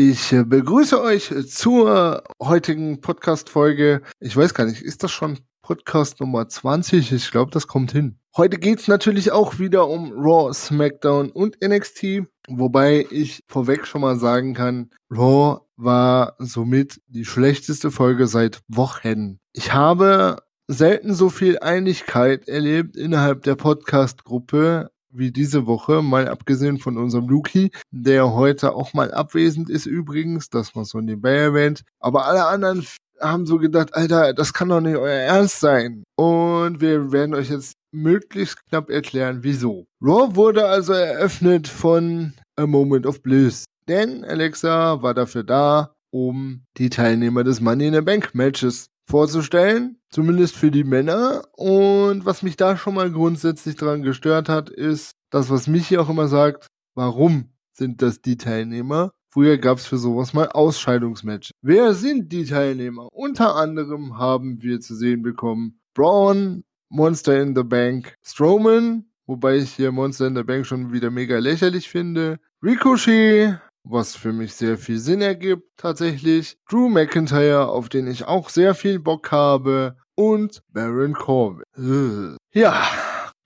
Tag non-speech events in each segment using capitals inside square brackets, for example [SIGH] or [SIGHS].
Ich äh, begrüße euch zur heutigen Podcast-Folge. Ich weiß gar nicht, ist das schon Podcast Nummer 20? Ich glaube, das kommt hin. Heute geht's natürlich auch wieder um Raw, SmackDown und NXT, wobei ich vorweg schon mal sagen kann, Raw war somit die schlechteste Folge seit Wochen. Ich habe selten so viel Einigkeit erlebt innerhalb der Podcast-Gruppe wie diese Woche, mal abgesehen von unserem Luki, der heute auch mal abwesend ist übrigens, das war so nebenbei erwähnt. Aber alle anderen haben so gedacht, Alter, das kann doch nicht euer Ernst sein. Und wir werden euch jetzt möglichst knapp erklären, wieso. Raw wurde also eröffnet von A Moment of Bliss. Denn Alexa war dafür da, um die Teilnehmer des Money in the Bank Matches vorzustellen, zumindest für die Männer. Und was mich da schon mal grundsätzlich dran gestört hat, ist das, was mich hier auch immer sagt, warum sind das die Teilnehmer? Früher gab es für sowas mal Ausscheidungsmatches. Wer sind die Teilnehmer? Unter anderem haben wir zu sehen bekommen Braun, Monster in the Bank, Strowman, wobei ich hier Monster in the Bank schon wieder mega lächerlich finde, Ricochet, was für mich sehr viel Sinn ergibt tatsächlich. Drew McIntyre, auf den ich auch sehr viel Bock habe. Und Baron Corbin. Ja,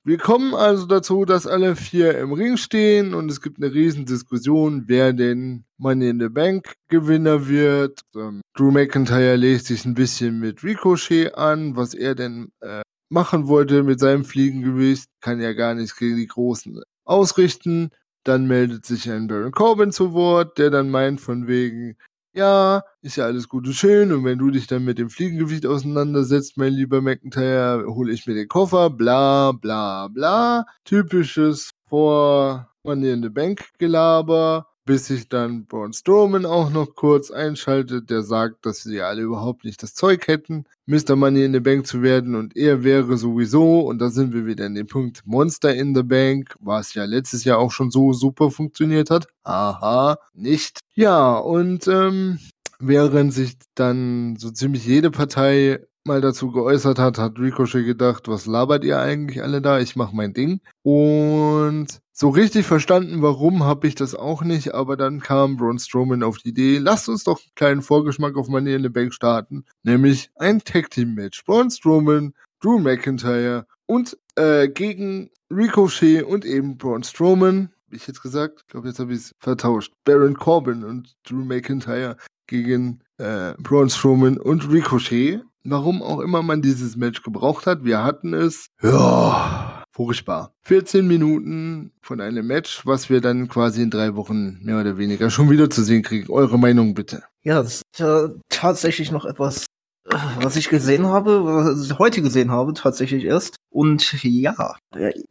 wir kommen also dazu, dass alle vier im Ring stehen und es gibt eine riesen Diskussion, wer denn Money in the Bank Gewinner wird. Ähm, Drew McIntyre legt sich ein bisschen mit Ricochet an, was er denn äh, machen wollte mit seinem Fliegengewicht. Kann ja gar nichts gegen die Großen ausrichten. Dann meldet sich ein Baron Corbin zu Wort, der dann meint von wegen, ja, ist ja alles gut und schön und wenn du dich dann mit dem Fliegengewicht auseinandersetzt, mein lieber McIntyre, hole ich mir den Koffer, bla bla bla. Typisches vor Money in the Bank Gelaber bis sich dann Braun Strowman auch noch kurz einschaltet, der sagt, dass sie alle überhaupt nicht das Zeug hätten, Mr. Money in the Bank zu werden und er wäre sowieso, und da sind wir wieder in dem Punkt Monster in the Bank, was ja letztes Jahr auch schon so super funktioniert hat. Aha, nicht. Ja, und ähm, während sich dann so ziemlich jede Partei mal dazu geäußert hat, hat Ricochet gedacht, was labert ihr eigentlich alle da? Ich mach mein Ding. Und so richtig verstanden, warum, habe ich das auch nicht, aber dann kam Braun Strowman auf die Idee, lasst uns doch einen kleinen Vorgeschmack auf Money in the Bank starten, nämlich ein Tag Team Match. Braun Strowman, Drew McIntyre und äh, gegen Ricochet und eben Braun Strowman, wie ich jetzt gesagt, ich glaube jetzt habe ich es vertauscht, Baron Corbin und Drew McIntyre gegen äh, Braun Strowman und Ricochet warum auch immer man dieses Match gebraucht hat. Wir hatten es. Ja, furchtbar. 14 Minuten von einem Match, was wir dann quasi in drei Wochen mehr oder weniger schon wieder zu sehen kriegen. Eure Meinung bitte. Ja, das ist tatsächlich noch etwas was ich gesehen habe, was ich heute gesehen habe, tatsächlich erst. Und ja,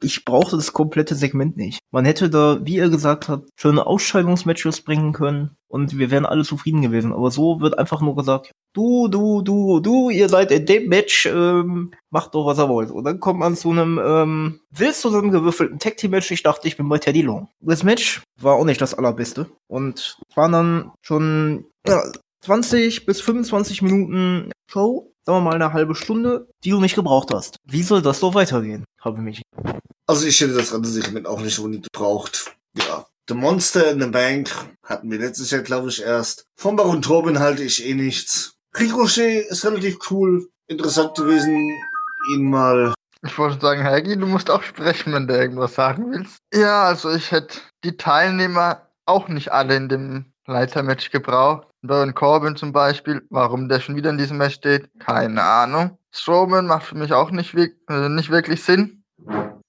ich brauchte das komplette Segment nicht. Man hätte da, wie ihr gesagt habt, schöne Ausscheidungsmatches bringen können und wir wären alle zufrieden gewesen. Aber so wird einfach nur gesagt, du, du, du, du, ihr seid in dem Match, ähm, macht doch, was ihr wollt. Und dann kommt man zu einem ähm, wild zusammengewürfelten Tag Team Match. Ich dachte, ich bin bei Teddy Long. Das Match war auch nicht das allerbeste. Und waren dann schon ja, 20 bis 25 Minuten Show, sagen wir mal eine halbe Stunde, die du nicht gebraucht hast. Wie soll das so weitergehen, habe mich. Also ich hätte das ganze Segment auch nicht unbedingt gebraucht. Ja. The Monster in the Bank hatten wir letztes Jahr, glaube ich, erst. Von Baron Tobin halte ich eh nichts. Ricochet ist relativ cool. Interessant gewesen, ihn mal. Ich wollte sagen, Helgi, du musst auch sprechen, wenn du irgendwas sagen willst. Ja, also ich hätte die Teilnehmer auch nicht alle in dem Leitermatch gebraucht. Baron Corbin zum Beispiel, warum der schon wieder in diesem Match steht, keine Ahnung. Strowman macht für mich auch nicht, äh, nicht wirklich Sinn,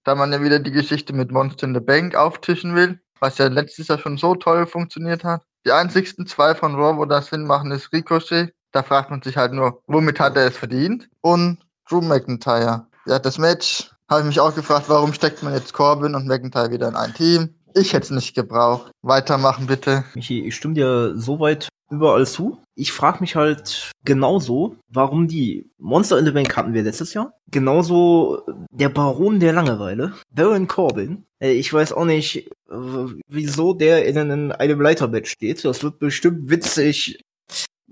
da man ja wieder die Geschichte mit Monster in the Bank auftischen will, was ja letztes Jahr schon so toll funktioniert hat. Die einzigsten zwei von Raw, wo das Sinn machen, ist Ricochet. Da fragt man sich halt nur, womit hat er es verdient? Und Drew McIntyre. Ja, das Match habe ich mich auch gefragt, warum steckt man jetzt Corbin und McIntyre wieder in ein Team? Ich hätte es nicht gebraucht. Weitermachen bitte. Michi, ich stimme dir soweit überall zu. Ich frage mich halt genauso, warum die Monster in the Bank hatten wir letztes Jahr. Genauso der Baron der Langeweile, Baron Corbin. Äh, ich weiß auch nicht, wieso der in einem Leiterbett steht. Das wird bestimmt witzig.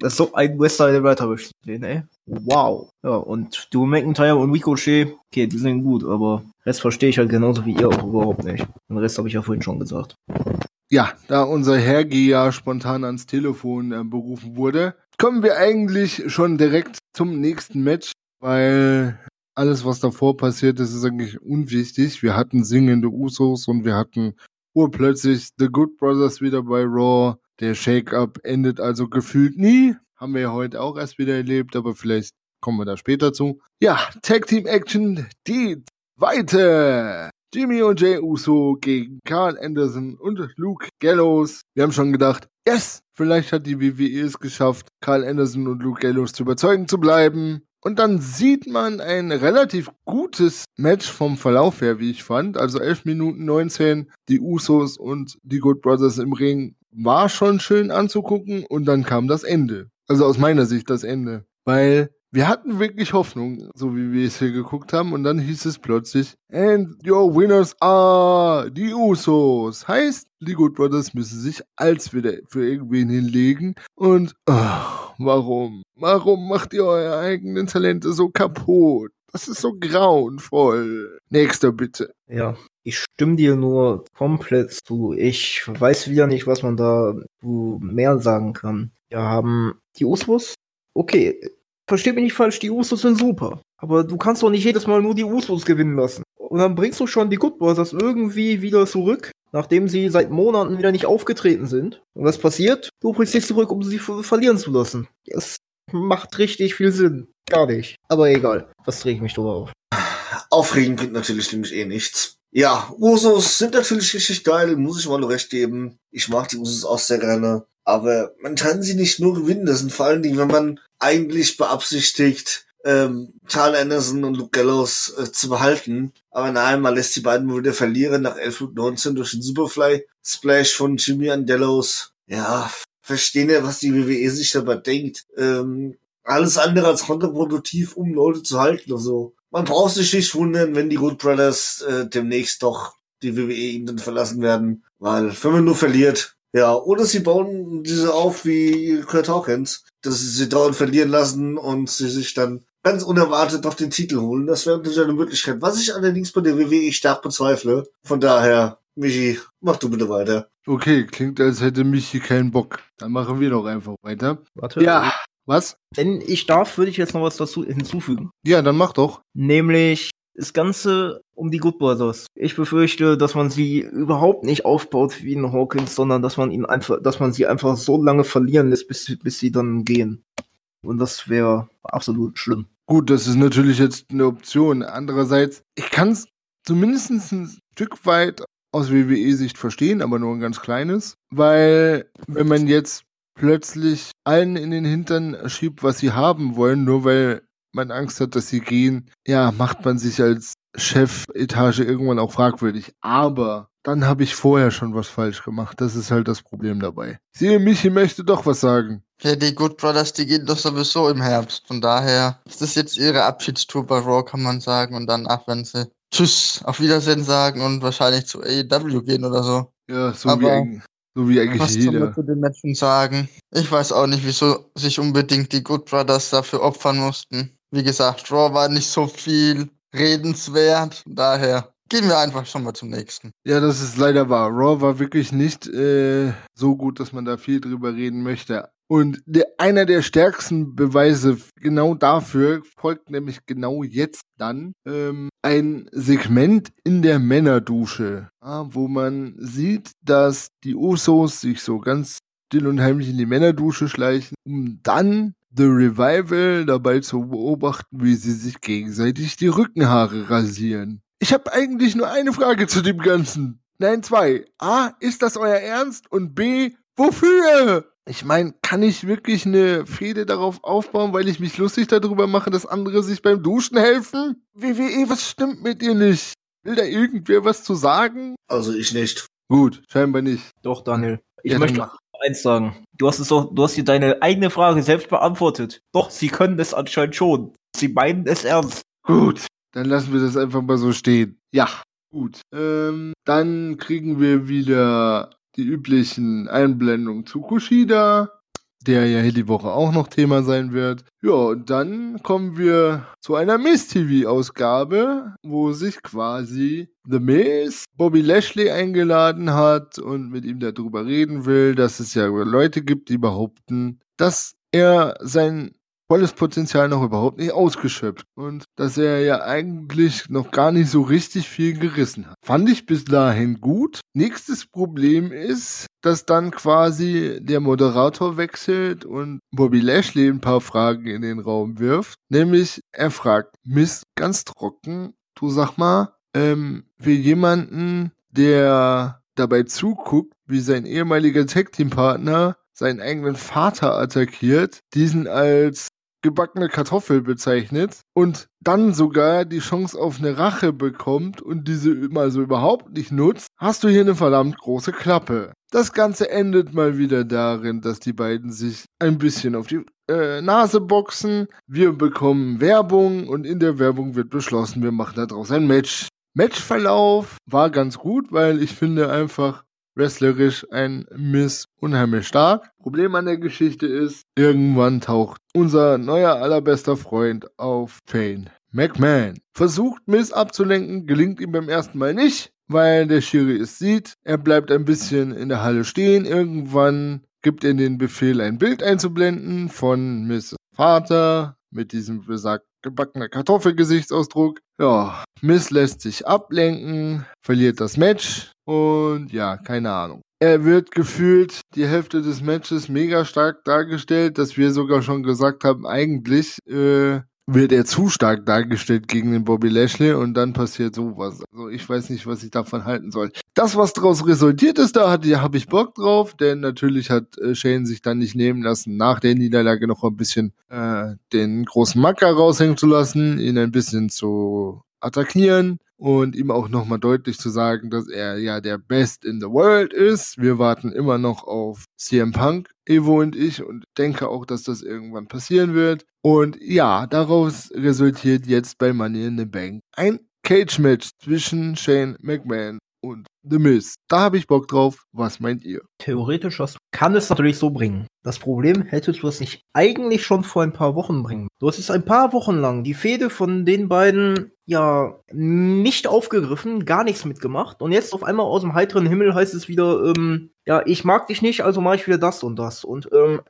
Das ist so ein Wester in einem Leiterbett stehen, ey. Wow. Ja, und du McIntyre und Ricochet, okay, die sind gut, aber Rest verstehe ich halt genauso wie ihr auch überhaupt nicht. Den Rest habe ich ja vorhin schon gesagt. ja, da unser Hergeher spontan ans Telefon äh, berufen wurde, kommen wir eigentlich schon direkt zum nächsten Match, weil alles, was davor passiert ist, ist eigentlich unwichtig. Wir hatten singende Usos und wir hatten urplötzlich The Good Brothers wieder bei Raw. Der Shake-Up endet also gefühlt nie. Haben wir ja heute auch erst wieder erlebt, aber vielleicht kommen wir da später zu. Ja, Tag Team Action, die zweite. Jimmy und Jay Uso gegen Carl Anderson und Luke Gallows. Wir haben schon gedacht, yes, vielleicht hat die WWE es geschafft, Carl Anderson und Luke Gallows zu überzeugen zu bleiben. Und dann sieht man ein relativ gutes Match vom Verlauf her, wie ich fand. Also 11 Minuten 19, die Usos und die Good Brothers im Ring war schon schön anzugucken und dann kam das Ende. Also aus meiner Sicht das Ende. Weil wir hatten wirklich Hoffnung, so wie wir es hier geguckt haben, und dann hieß es plötzlich, and your winners are die Usos. Heißt, die Good Brothers müssen sich als wieder für irgendwen hinlegen. Und oh, warum? Warum macht ihr eure eigenen Talente so kaputt? Das ist so grauenvoll. Nächster bitte. Ja, ich stimme dir nur komplett zu. Ich weiß wieder nicht, was man da mehr sagen kann. Wir haben die Usos. Okay, versteh mich nicht falsch, die Usos sind super. Aber du kannst doch nicht jedes Mal nur die Usos gewinnen lassen. Und dann bringst du schon die Good Brothers irgendwie wieder zurück, nachdem sie seit Monaten wieder nicht aufgetreten sind. Und was passiert? Du bringst sie zurück, um sie verlieren zu lassen. Das macht richtig viel Sinn. Gar nicht. Aber egal. Was drehe ich mich drüber auf? Aufregen bringt natürlich nämlich eh nichts. Ja, Usos sind natürlich richtig geil, muss ich mal nur recht geben. Ich mag die Usos auch sehr gerne. Aber man kann sie nicht nur gewinnen. Das sind vor allen Dingen, wenn man eigentlich beabsichtigt, ähm, Carl Anderson und Luke Gallows äh, zu behalten. Aber nein, man lässt die beiden mal wieder verlieren nach 11 Minuten 19 durch den Superfly Splash von Jimmy und Gallows. Ja, verstehen ja, was die WWE sich dabei denkt. Ähm, alles andere als kontraproduktiv, um Leute zu halten oder so. Man braucht sich nicht wundern, wenn die Good Brothers äh, demnächst doch die WWE ihnen dann verlassen werden. Weil, wenn man nur verliert, ja, oder sie bauen diese auf wie Kurt Hawkins, dass sie sie dauernd verlieren lassen und sie sich dann ganz unerwartet noch den Titel holen. Das wäre natürlich eine Möglichkeit. Was ich allerdings bei der WWE stark bezweifle. Von daher, Michi, mach du bitte weiter. Okay, klingt, als hätte Michi keinen Bock. Dann machen wir doch einfach weiter. Warte. Ja, was? Wenn ich darf, würde ich jetzt noch was dazu hinzufügen. Ja, dann mach doch. Nämlich das Ganze um die Good Brothers. Ich befürchte, dass man sie überhaupt nicht aufbaut wie ein Hawkins, sondern dass man ihn einfach, dass man sie einfach so lange verlieren lässt, bis, bis sie dann gehen. Und das wäre absolut schlimm. Gut, das ist natürlich jetzt eine Option. Andererseits, ich kann es zumindest ein Stück weit aus WWE-Sicht verstehen, aber nur ein ganz kleines. Weil, wenn man jetzt plötzlich allen in den Hintern schiebt, was sie haben wollen, nur weil man Angst hat, dass sie gehen, ja, macht man sich als Chefetage irgendwann auch fragwürdig. Aber dann habe ich vorher schon was falsch gemacht. Das ist halt das Problem dabei. Siehe, Michi möchte doch was sagen. Ja, die Good Brothers, die gehen doch sowieso im Herbst. Von daher ist das jetzt ihre Abschiedstour bei Raw, kann man sagen. Und danach werden sie Tschüss, auf Wiedersehen sagen und wahrscheinlich zu AEW gehen oder so. Ja, so, wie, eigentlich, so wie eigentlich was jeder. Was zu den Matchen sagen? Ich weiß auch nicht, wieso sich unbedingt die Good Brothers dafür opfern mussten. Wie gesagt, Raw war nicht so viel redenswert. Daher gehen wir einfach schon mal zum nächsten. Ja, das ist leider wahr. Raw war wirklich nicht äh, so gut, dass man da viel drüber reden möchte. Und der, einer der stärksten Beweise genau dafür folgt nämlich genau jetzt dann ähm, ein Segment in der Männerdusche, ja, wo man sieht, dass die Usos sich so ganz still und heimlich in die Männerdusche schleichen, um dann The Revival dabei zu beobachten, wie sie sich gegenseitig die Rückenhaare rasieren. Ich habe eigentlich nur eine Frage zu dem Ganzen. Nein, zwei. A, ist das euer Ernst? Und B, wofür? Ich meine, kann ich wirklich eine Fehde darauf aufbauen, weil ich mich lustig darüber mache, dass andere sich beim Duschen helfen? WWE, was stimmt mit dir nicht? Will da irgendwer was zu sagen? Also ich nicht. Gut, scheinbar nicht. Doch, Daniel. Ich Ja, möchte eins sagen. Du hast es doch, du hast dir deine eigene Frage selbst beantwortet. Doch, sie können es anscheinend schon. Sie meinen es ernst. Gut, dann lassen wir das einfach mal so stehen. Ja, gut. Ähm, dann kriegen wir wieder die üblichen Einblendungen zu Kushida. der ja hier die Woche auch noch Thema sein wird. Ja, und dann kommen wir zu einer Miss-TV-Ausgabe, wo sich quasi The Miz Bobby Lashley eingeladen hat und mit ihm darüber reden will, dass es ja Leute gibt, die behaupten, dass er sein volles Potenzial noch überhaupt nicht ausgeschöpft und dass er ja eigentlich noch gar nicht so richtig viel gerissen hat. Fand ich bis dahin gut. Nächstes Problem ist, dass dann quasi der Moderator wechselt und Bobby Lashley ein paar Fragen in den Raum wirft. Nämlich, er fragt Miss ganz trocken, du sag mal, ähm, für jemanden, der dabei zuguckt, wie sein ehemaliger Tag-Team-Partner seinen eigenen Vater attackiert, diesen als gebackene Kartoffel bezeichnet und dann sogar die Chance auf eine Rache bekommt und diese mal so überhaupt nicht nutzt, hast du hier eine verdammt große Klappe. Das Ganze endet mal wieder darin, dass die beiden sich ein bisschen auf die äh, Nase boxen. Wir bekommen Werbung und in der Werbung wird beschlossen, wir machen daraus ein Match. Matchverlauf war ganz gut, weil ich finde einfach, wrestlerisch ein Miss unheimlich stark. Problem an der Geschichte ist, irgendwann taucht unser neuer allerbester Freund auf Shane McMahon. Versucht Miss abzulenken, gelingt ihm beim ersten Mal nicht, weil der Schiri es sieht. Er bleibt ein bisschen in der Halle stehen. Irgendwann gibt er den Befehl, ein Bild einzublenden von Miss Vater mit diesem besagten gebackener Kartoffelgesichtsausdruck. Ja, Miss lässt sich ablenken, verliert das Match und ja, keine Ahnung. Er wird gefühlt die Hälfte des Matches mega stark dargestellt, dass wir sogar schon gesagt haben, eigentlich äh, wird er zu stark dargestellt gegen den Bobby Lashley und dann passiert sowas. Also ich weiß nicht, was ich davon halten soll. Das, was daraus resultiert ist, da habe ich Bock drauf, denn natürlich hat äh, Shane sich dann nicht nehmen lassen, nach der Niederlage noch ein bisschen äh, den großen Macker raushängen zu lassen, ihn ein bisschen zu attackieren und ihm auch nochmal deutlich zu sagen, dass er ja der Best in the World ist. Wir warten immer noch auf CM Punk, Evo und ich und denke auch, dass das irgendwann passieren wird. Und ja, daraus resultiert jetzt bei Money in the Bank ein Cage-Match zwischen Shane McMahon und The Miz. Da habe ich Bock drauf. Was meint ihr? Theoretisch was kann es natürlich so bringen. Das Problem hättest du es nicht eigentlich schon vor ein paar Wochen bringen. Du hast es ein paar Wochen lang die Fehde von den beiden ja nicht aufgegriffen, gar nichts mitgemacht und jetzt auf einmal aus dem heiteren Himmel heißt es wieder, ähm, ja, ich mag dich nicht, also mache ich wieder das und das und ähm,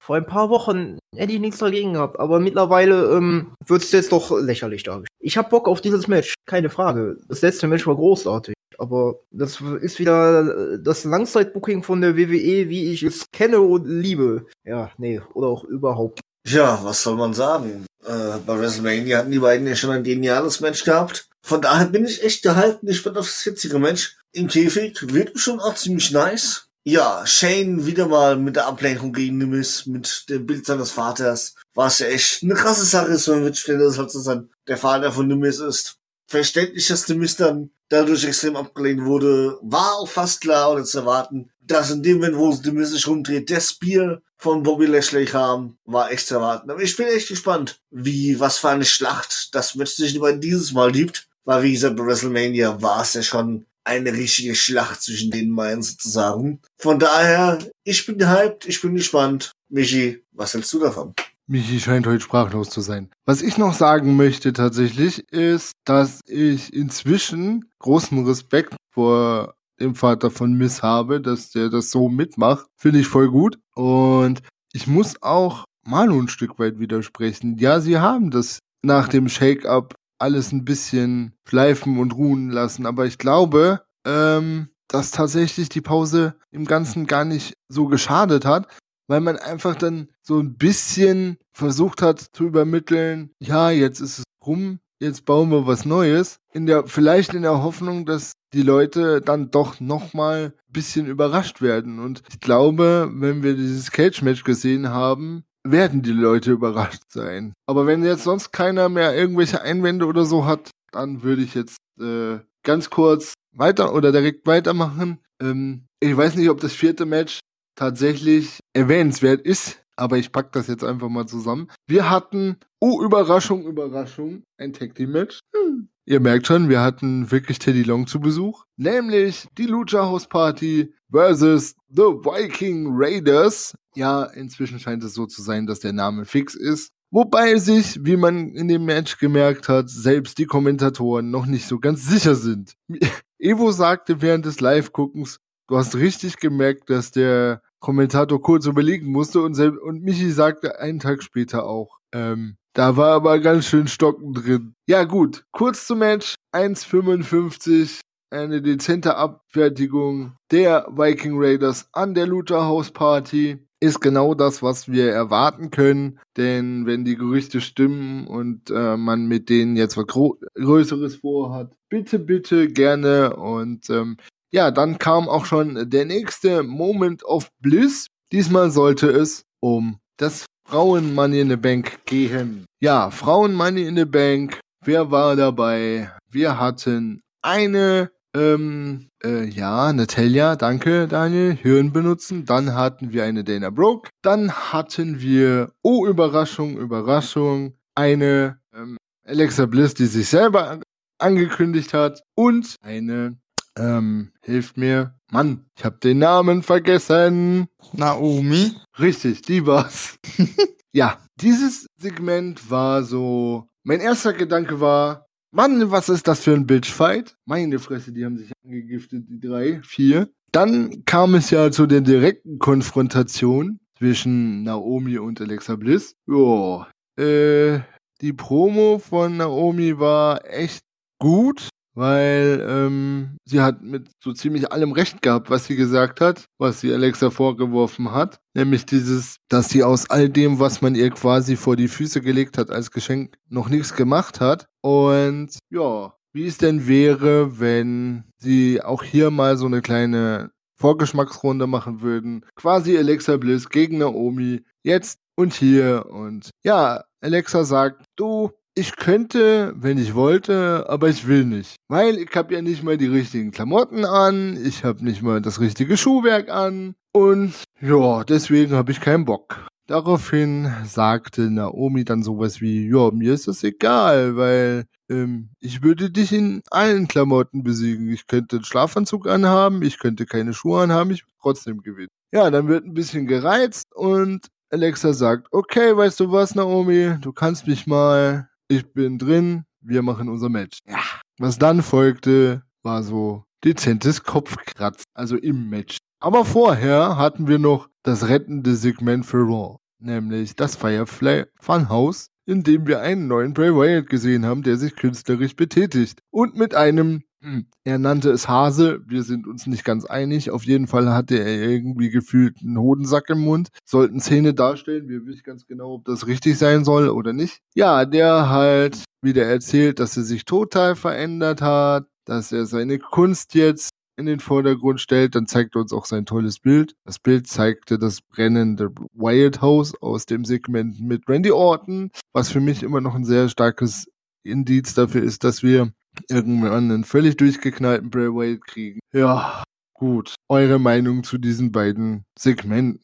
vor ein paar Wochen hätte ich nichts dagegen gehabt, aber mittlerweile ähm, wird es jetzt doch lächerlich dargestellt. Ich habe Bock auf dieses Match, keine Frage. Das letzte Match war großartig. Aber das ist wieder das Langzeitbooking von der WWE, wie ich es kenne und liebe. Ja, nee, oder auch überhaupt. Ja, was soll man sagen? Äh, bei WrestleMania hatten die beiden ja schon ein geniales Match gehabt. Von daher bin ich echt gehalten. Ich bin auf das jetzige Match im Käfig. Wird schon auch ziemlich nice. Ja, Shane wieder mal mit der Ablenkung gegen Miz, mit dem Bild seines Vaters. Was ja echt eine krasse Sache ist, wenn man feststellt, dass halt so der Vater von Miz ist. Verständlich, dass The Miz dann dadurch extrem abgelehnt wurde, war auch fast klar oder zu erwarten. Dass in dem Moment, wo The Miz sich rumdreht, der Spear von Bobby Lashley kam, war echt zu erwarten. Aber ich bin echt gespannt, wie, was für eine Schlacht das Match sich über dieses Mal gibt. Weil, wie gesagt, bei WrestleMania war es ja schon eine richtige Schlacht zwischen den beiden sozusagen. Von daher, ich bin gehypt, ich bin gespannt. Michi, was hältst du davon? Michi scheint heute sprachlos zu sein. Was ich noch sagen möchte tatsächlich ist, dass ich inzwischen großen Respekt vor dem Vater von Miss habe, dass der das so mitmacht. Finde ich voll gut. Und ich muss auch Manu ein Stück weit widersprechen. Ja, sie haben das nach dem Shake-up alles ein bisschen schleifen und ruhen lassen. Aber ich glaube, ähm, dass tatsächlich die Pause im Ganzen gar nicht so geschadet hat, weil man einfach dann so ein bisschen versucht hat zu übermitteln, ja, jetzt ist es rum, jetzt bauen wir was Neues. In der, vielleicht in der Hoffnung, dass die Leute dann doch nochmal ein bisschen überrascht werden. Und ich glaube, wenn wir dieses Cage-Match gesehen haben, werden die Leute überrascht sein. Aber wenn jetzt sonst keiner mehr irgendwelche Einwände oder so hat, dann würde ich jetzt äh, ganz kurz weiter oder direkt weitermachen. Ähm, ich weiß nicht, ob das vierte Match tatsächlich erwähnenswert ist, aber ich pack das jetzt einfach mal zusammen. Wir hatten, oh Überraschung, Überraschung, ein Tag Team Match. Hm. Ihr merkt schon, wir hatten wirklich Teddy Long zu Besuch, nämlich die Lucha House Party versus The Viking Raiders ja, inzwischen scheint es so zu sein, dass der Name fix ist. Wobei sich, wie man in dem Match gemerkt hat, selbst die Kommentatoren noch nicht so ganz sicher sind. [LAUGHS] Evo sagte während des Live-Guckens, du hast richtig gemerkt, dass der Kommentator kurz überlegen musste und, und Michi sagte einen Tag später auch, ähm, da war aber ganz schön Stocken drin. Ja gut, kurz zum Match, 1,55, eine dezente Abfertigung der Viking Raiders an der Luther House Party ist genau das, was wir erwarten können. Denn wenn die Gerüchte stimmen und äh, man mit denen jetzt was Größeres vorhat, bitte, bitte gerne. Und ähm, ja, dann kam auch schon der nächste Moment of Bliss. Diesmal sollte es um das Frauen Money in the Bank gehen. Ja, Frauen Money in the Bank. Wer war dabei? Wir hatten eine ähm, äh, ja, Natalia, danke Daniel, Hirn benutzen. Dann hatten wir eine Dana Brooke. Dann hatten wir, oh Überraschung, Überraschung, eine ähm, Alexa Bliss, die sich selber angekündigt hat. Und eine, ähm, hilft mir, Mann, ich habe den Namen vergessen. Naomi. Richtig, die war's. [LAUGHS] ja, dieses Segment war so, mein erster Gedanke war, Mann, was ist das für ein Bitchfight? Meine Fresse, die haben sich angegiftet, die drei, vier. Dann kam es ja zu der direkten Konfrontation zwischen Naomi und Alexa Bliss. Ja, äh, die Promo von Naomi war echt gut weil ähm, sie hat mit so ziemlich allem recht gehabt, was sie gesagt hat, was sie Alexa vorgeworfen hat. Nämlich dieses, dass sie aus all dem, was man ihr quasi vor die Füße gelegt hat als Geschenk, noch nichts gemacht hat. Und ja, wie es denn wäre, wenn sie auch hier mal so eine kleine Vorgeschmacksrunde machen würden. Quasi Alexa Bliss gegen Naomi. Jetzt und hier. Und ja, Alexa sagt, du, ich könnte, wenn ich wollte, aber ich will nicht. Weil ich habe ja nicht mal die richtigen Klamotten an, ich habe nicht mal das richtige Schuhwerk an und ja, deswegen habe ich keinen Bock. Daraufhin sagte Naomi dann sowas wie, ja, mir ist das egal, weil ähm, ich würde dich in allen Klamotten besiegen. Ich könnte einen Schlafanzug anhaben, ich könnte keine Schuhe anhaben, ich würde trotzdem gewinnen. Ja, dann wird ein bisschen gereizt und Alexa sagt, okay, weißt du was, Naomi, du kannst mich mal ich bin drin, wir machen unser Match. Ja. Was dann folgte, war so dezentes Kopfkratz, also im Match. Aber vorher hatten wir noch das rettende Segment für Raw, nämlich das Firefly Funhouse, in dem wir einen neuen Bray Wyatt gesehen haben, der sich künstlerisch betätigt und mit einem. [CLEARS THROAT] Er nannte es Hase. Wir sind uns nicht ganz einig. Auf jeden Fall hatte er irgendwie gefühlt einen Hodensack im Mund. Sollten Zähne darstellen. Wir wissen ganz genau, ob das richtig sein soll oder nicht. Ja, der halt wieder erzählt, dass er sich total verändert hat, dass er seine Kunst jetzt in den Vordergrund stellt, dann zeigt er uns auch sein tolles Bild. Das Bild zeigte das brennende Wild House aus dem Segment mit Randy Orton, was für mich immer noch ein sehr starkes Indiz dafür ist, dass wir irgendwann einen völlig durchgeknallten Bray Wyatt kriegen. Ja, gut. Eure Meinung zu diesen beiden Segmenten?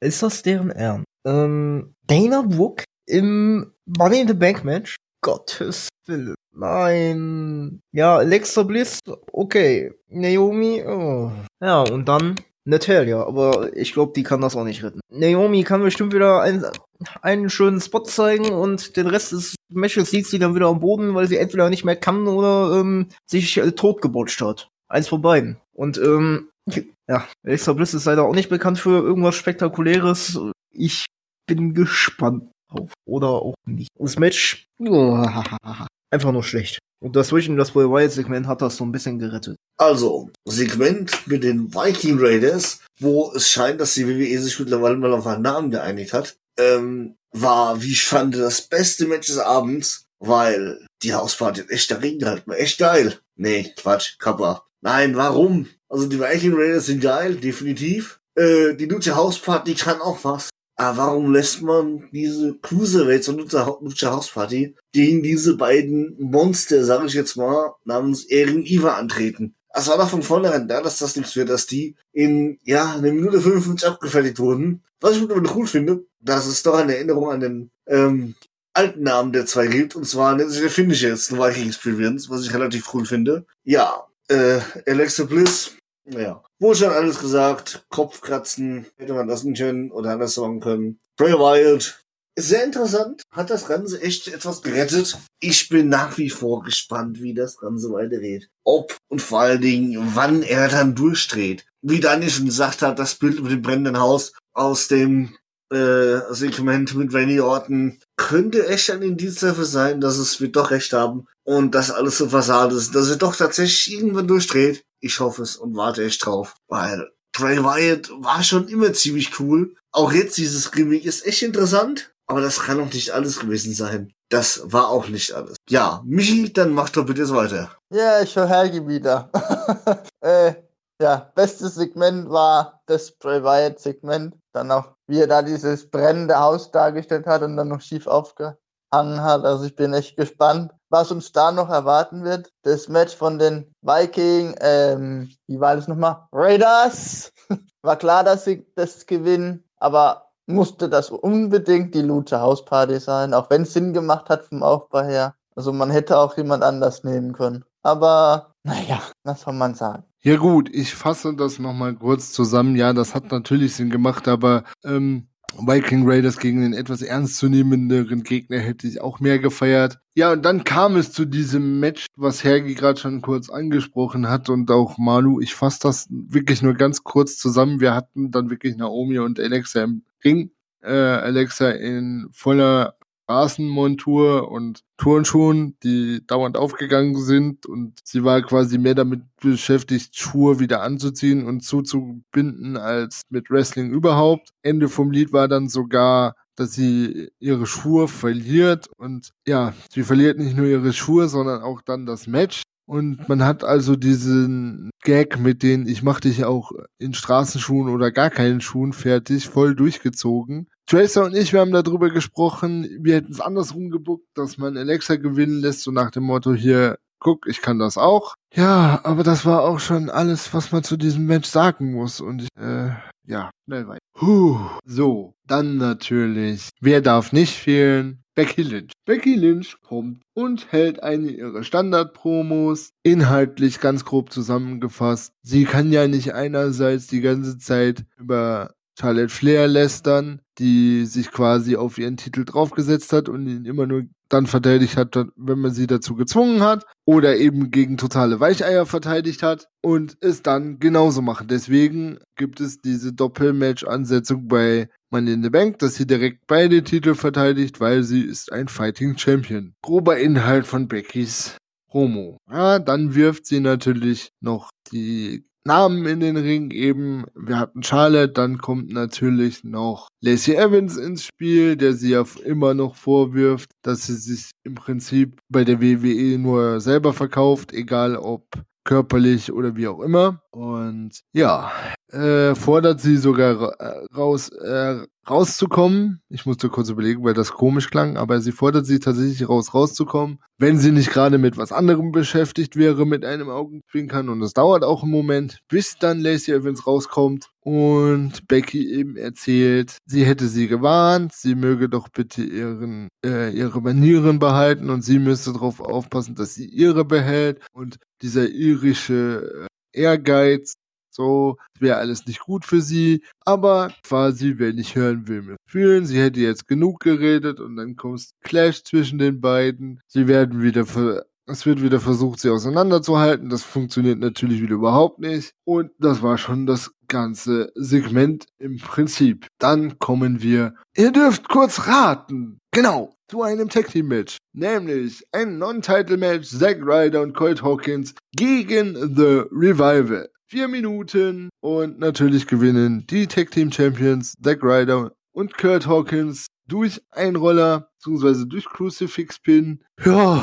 Ist das deren Ernst? Ähm, Dana Brooke im Money in the Bank Match? Gottes Willen. Nein. Ja, Alexa Bliss, okay. Naomi, oh. Ja, und dann Natalia, aber ich glaube, die kann das auch nicht retten. Naomi kann bestimmt wieder ein, einen schönen Spot zeigen und den Rest des Matches sieht sie dann wieder am Boden, weil sie entweder nicht mehr kann oder ähm, sich äh, totgebotcht hat. Eins von beiden. Und ähm, ja, Alexa Bliss ist leider auch nicht bekannt für irgendwas Spektakuläres. Ich bin gespannt drauf. Oder auch nicht. Das Match, oh, [LAUGHS] einfach nur schlecht. Und das Zwischen das Bray Wyatt Segment hat das so ein bisschen gerettet. Also, Segment mit den Viking Raiders, wo es scheint, dass die WWE sich mittlerweile mal auf einen Namen geeinigt hat, ähm, war, wie ich fand, das beste Match des Abends, weil die Hausparty hat echt dagegen gehalten, war echt geil. Nee, Quatsch, Kappa. Nein, warum? Also die Viking Raiders sind geil, definitiv. Äh, die Lucha Hausparty kann auch was. Aber warum lässt man diese Cruiserweights und Lucha House Party gegen diese beiden Monster, sage ich jetzt mal, namens Erin Iva antreten? Es war doch von vornherein da, dass das nichts wird, dass die in, ja, eine Minute 55 abgefertigt wurden. Was ich mittlerweile cool finde, dass es doch eine Erinnerung an den ähm, alten Namen der zwei gibt. Und zwar nennt sich der finnische jetzt Viking Experience, was ich relativ cool finde. Ja, äh, Alexa Bliss, ja, Wo schon alles gesagt, Kopfkratzen hätte man lassen können oder anders machen können. Bray Wyatt, sehr interessant, hat das Ganze echt etwas gerettet. Ich bin nach wie vor gespannt, wie das Ganze weitergeht. Ob und vor allen Dingen, wann er dann durchdreht. Wie Daniel schon gesagt hat, das Bild mit dem brennenden Haus aus dem äh, Segment mit Randy Orton könnte echt ein Indiz dafür sein, dass es wir doch recht haben und dass alles so Fassade ist, dass er doch tatsächlich irgendwann durchdreht. Ich hoffe es und warte echt drauf, weil Bray Wyatt war schon immer ziemlich cool. Auch jetzt dieses Gimmick ist echt interessant, aber das kann doch nicht alles gewesen sein. Das war auch nicht alles. Ja, Michi, dann mach doch bitte weiter. Ja, ich höre Helgi wieder. [LAUGHS] äh, ja, bestes Segment war das Bray Wyatt Segment. Dann auch, wie er da dieses brennende Haus dargestellt hat und dann noch schief aufgehangen hat. Also ich bin echt gespannt, was uns da noch erwarten wird. Das Match von den Viking, ähm, wie war das nochmal? Raiders. [LAUGHS] war klar, dass sie das gewinnen, aber musste das unbedingt die Lucha House Party sein, auch wenn es Sinn gemacht hat vom Aufbau her. Also man hätte auch jemand anders nehmen können. Aber naja, was soll man sagen? Ja gut, ich fasse das nochmal kurz zusammen. Ja, das hat natürlich Sinn gemacht, aber ähm, Viking Raiders gegen den etwas ernstzunehmenderen Gegner hätte ich auch mehr gefeiert. Ja, und dann kam es zu diesem Match, was Hergi gerade schon kurz angesprochen hat und auch Manu. Ich fasse das wirklich nur ganz kurz zusammen. Wir hatten dann wirklich Naomi und Alexa im Ring. Äh, Alexa in voller Straßenmontur und Turnschuhen, die dauernd aufgegangen sind und sie war quasi mehr damit beschäftigt, Schuhe wieder anzuziehen und zuzubinden als mit Wrestling überhaupt. Ende vom Lied war dann sogar dass sie ihre Schuhe verliert und ja, sie verliert nicht nur ihre Schuhe, sondern auch dann das Match. Und man hat also diesen Gag mit den, ich mach dich auch in Straßenschuhen oder gar keinen Schuhen fertig, voll durchgezogen. Tracer und ich, wir haben darüber gesprochen, wir hätten es andersrum gebuckt, dass man Alexa gewinnen lässt, so nach dem Motto hier, guck, ich kann das auch. Ja, aber das war auch schon alles, was man zu diesem Match sagen muss. Und ich, äh, ja, schnell weiter. Puh, so, dann natürlich, wer darf nicht fehlen? Becky Lynch. Becky Lynch kommt und hält eine ihrer Standard-Promos, inhaltlich ganz grob zusammengefasst. Sie kann ja nicht einerseits die ganze Zeit über Charlotte Flair lästern, die sich quasi auf ihren Titel draufgesetzt hat und ihn immer nur dann verteidigt hat, wenn man sie dazu gezwungen hat oder eben gegen totale Weicheier verteidigt hat und es dann genauso machen. Deswegen gibt es diese Doppelmatch-Ansetzung bei Money in the Bank, dass sie direkt beide Titel verteidigt, weil sie ist ein Fighting Champion. Grober Inhalt von Beckys Promo. Ja, dann wirft sie natürlich noch die Namen in den Ring eben. Wir hatten Charlotte, dann kommt natürlich noch Lacey Evans ins Spiel, der sie ja immer noch vorwirft, dass sie sich im Prinzip bei der WWE nur selber verkauft, egal ob körperlich oder wie auch immer. Und ja, äh, fordert sie sogar äh, raus, äh, rauszukommen. Ich musste kurz überlegen, weil das komisch klang, aber sie fordert sie tatsächlich raus, rauszukommen, wenn sie nicht gerade mit was anderem beschäftigt wäre, mit einem Augenzwinkern. Und es dauert auch einen Moment, bis dann Lacey Evans rauskommt und Becky eben erzählt, sie hätte sie gewarnt, sie möge doch bitte ihren, äh, ihre Manieren behalten und sie müsste darauf aufpassen, dass sie ihre behält. Und dieser irische äh, Ehrgeiz so, wäre alles nicht gut für sie, aber quasi, wer nicht hören will, mir fühlen. Sie hätte jetzt genug geredet und dann kommt Clash zwischen den beiden. Sie werden wieder ver es wird wieder versucht, sie auseinanderzuhalten. Das funktioniert natürlich wieder überhaupt nicht. Und das war schon das ganze Segment im Prinzip. Dann kommen wir. Ihr dürft kurz raten. Genau. Zu einem Tag Team Match. Nämlich ein Non-Title Match. Zack Ryder und Colt Hawkins gegen The Revival vier Minuten und natürlich gewinnen die Tag Team Champions Zack Ryder und Kurt Hawkins durch Einroller bzw. durch Crucifix Pin. Ja,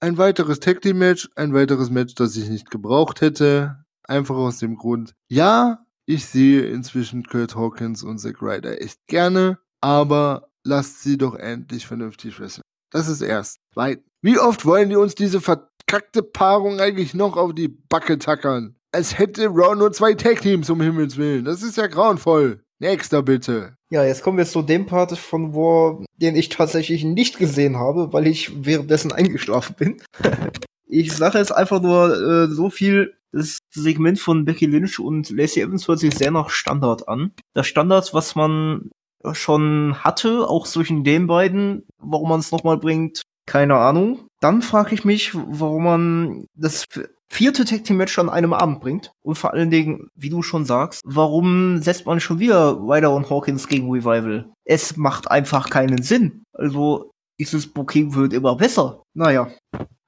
ein weiteres Tag Team Match, ein weiteres Match, das ich nicht gebraucht hätte. Einfach aus dem Grund, ja, ich sehe inzwischen Kurt Hawkins und Zack Ryder echt gerne, aber lasst sie doch endlich vernünftig wresteln. Das ist erst. Zweitens, wie oft wollen die uns diese verkackte Paarung eigentlich noch auf die Backe tackern? als hätte Raw nur zwei Tag-Teams, um Himmels Willen. Das ist ja grauenvoll. Nächster bitte. Ja, jetzt kommen wir zu dem Part von War, den ich tatsächlich nicht gesehen habe, weil ich währenddessen eingeschlafen bin. [LAUGHS] ich sage jetzt einfach nur äh, so viel, Das Segment von Becky Lynch und Lacey Evans hört sich sehr nach Standard an. Das Standard, was man schon hatte, auch zwischen den beiden, warum man es nochmal bringt, keine Ahnung. Dann frage ich mich, warum man das vierte Tag Team Match an einem Abend bringt. Und vor allen Dingen, wie du schon sagst, warum setzt man schon wieder Ryder und Hawkins gegen Revival? Es macht einfach keinen Sinn. Also, dieses Booking wird immer besser. Naja.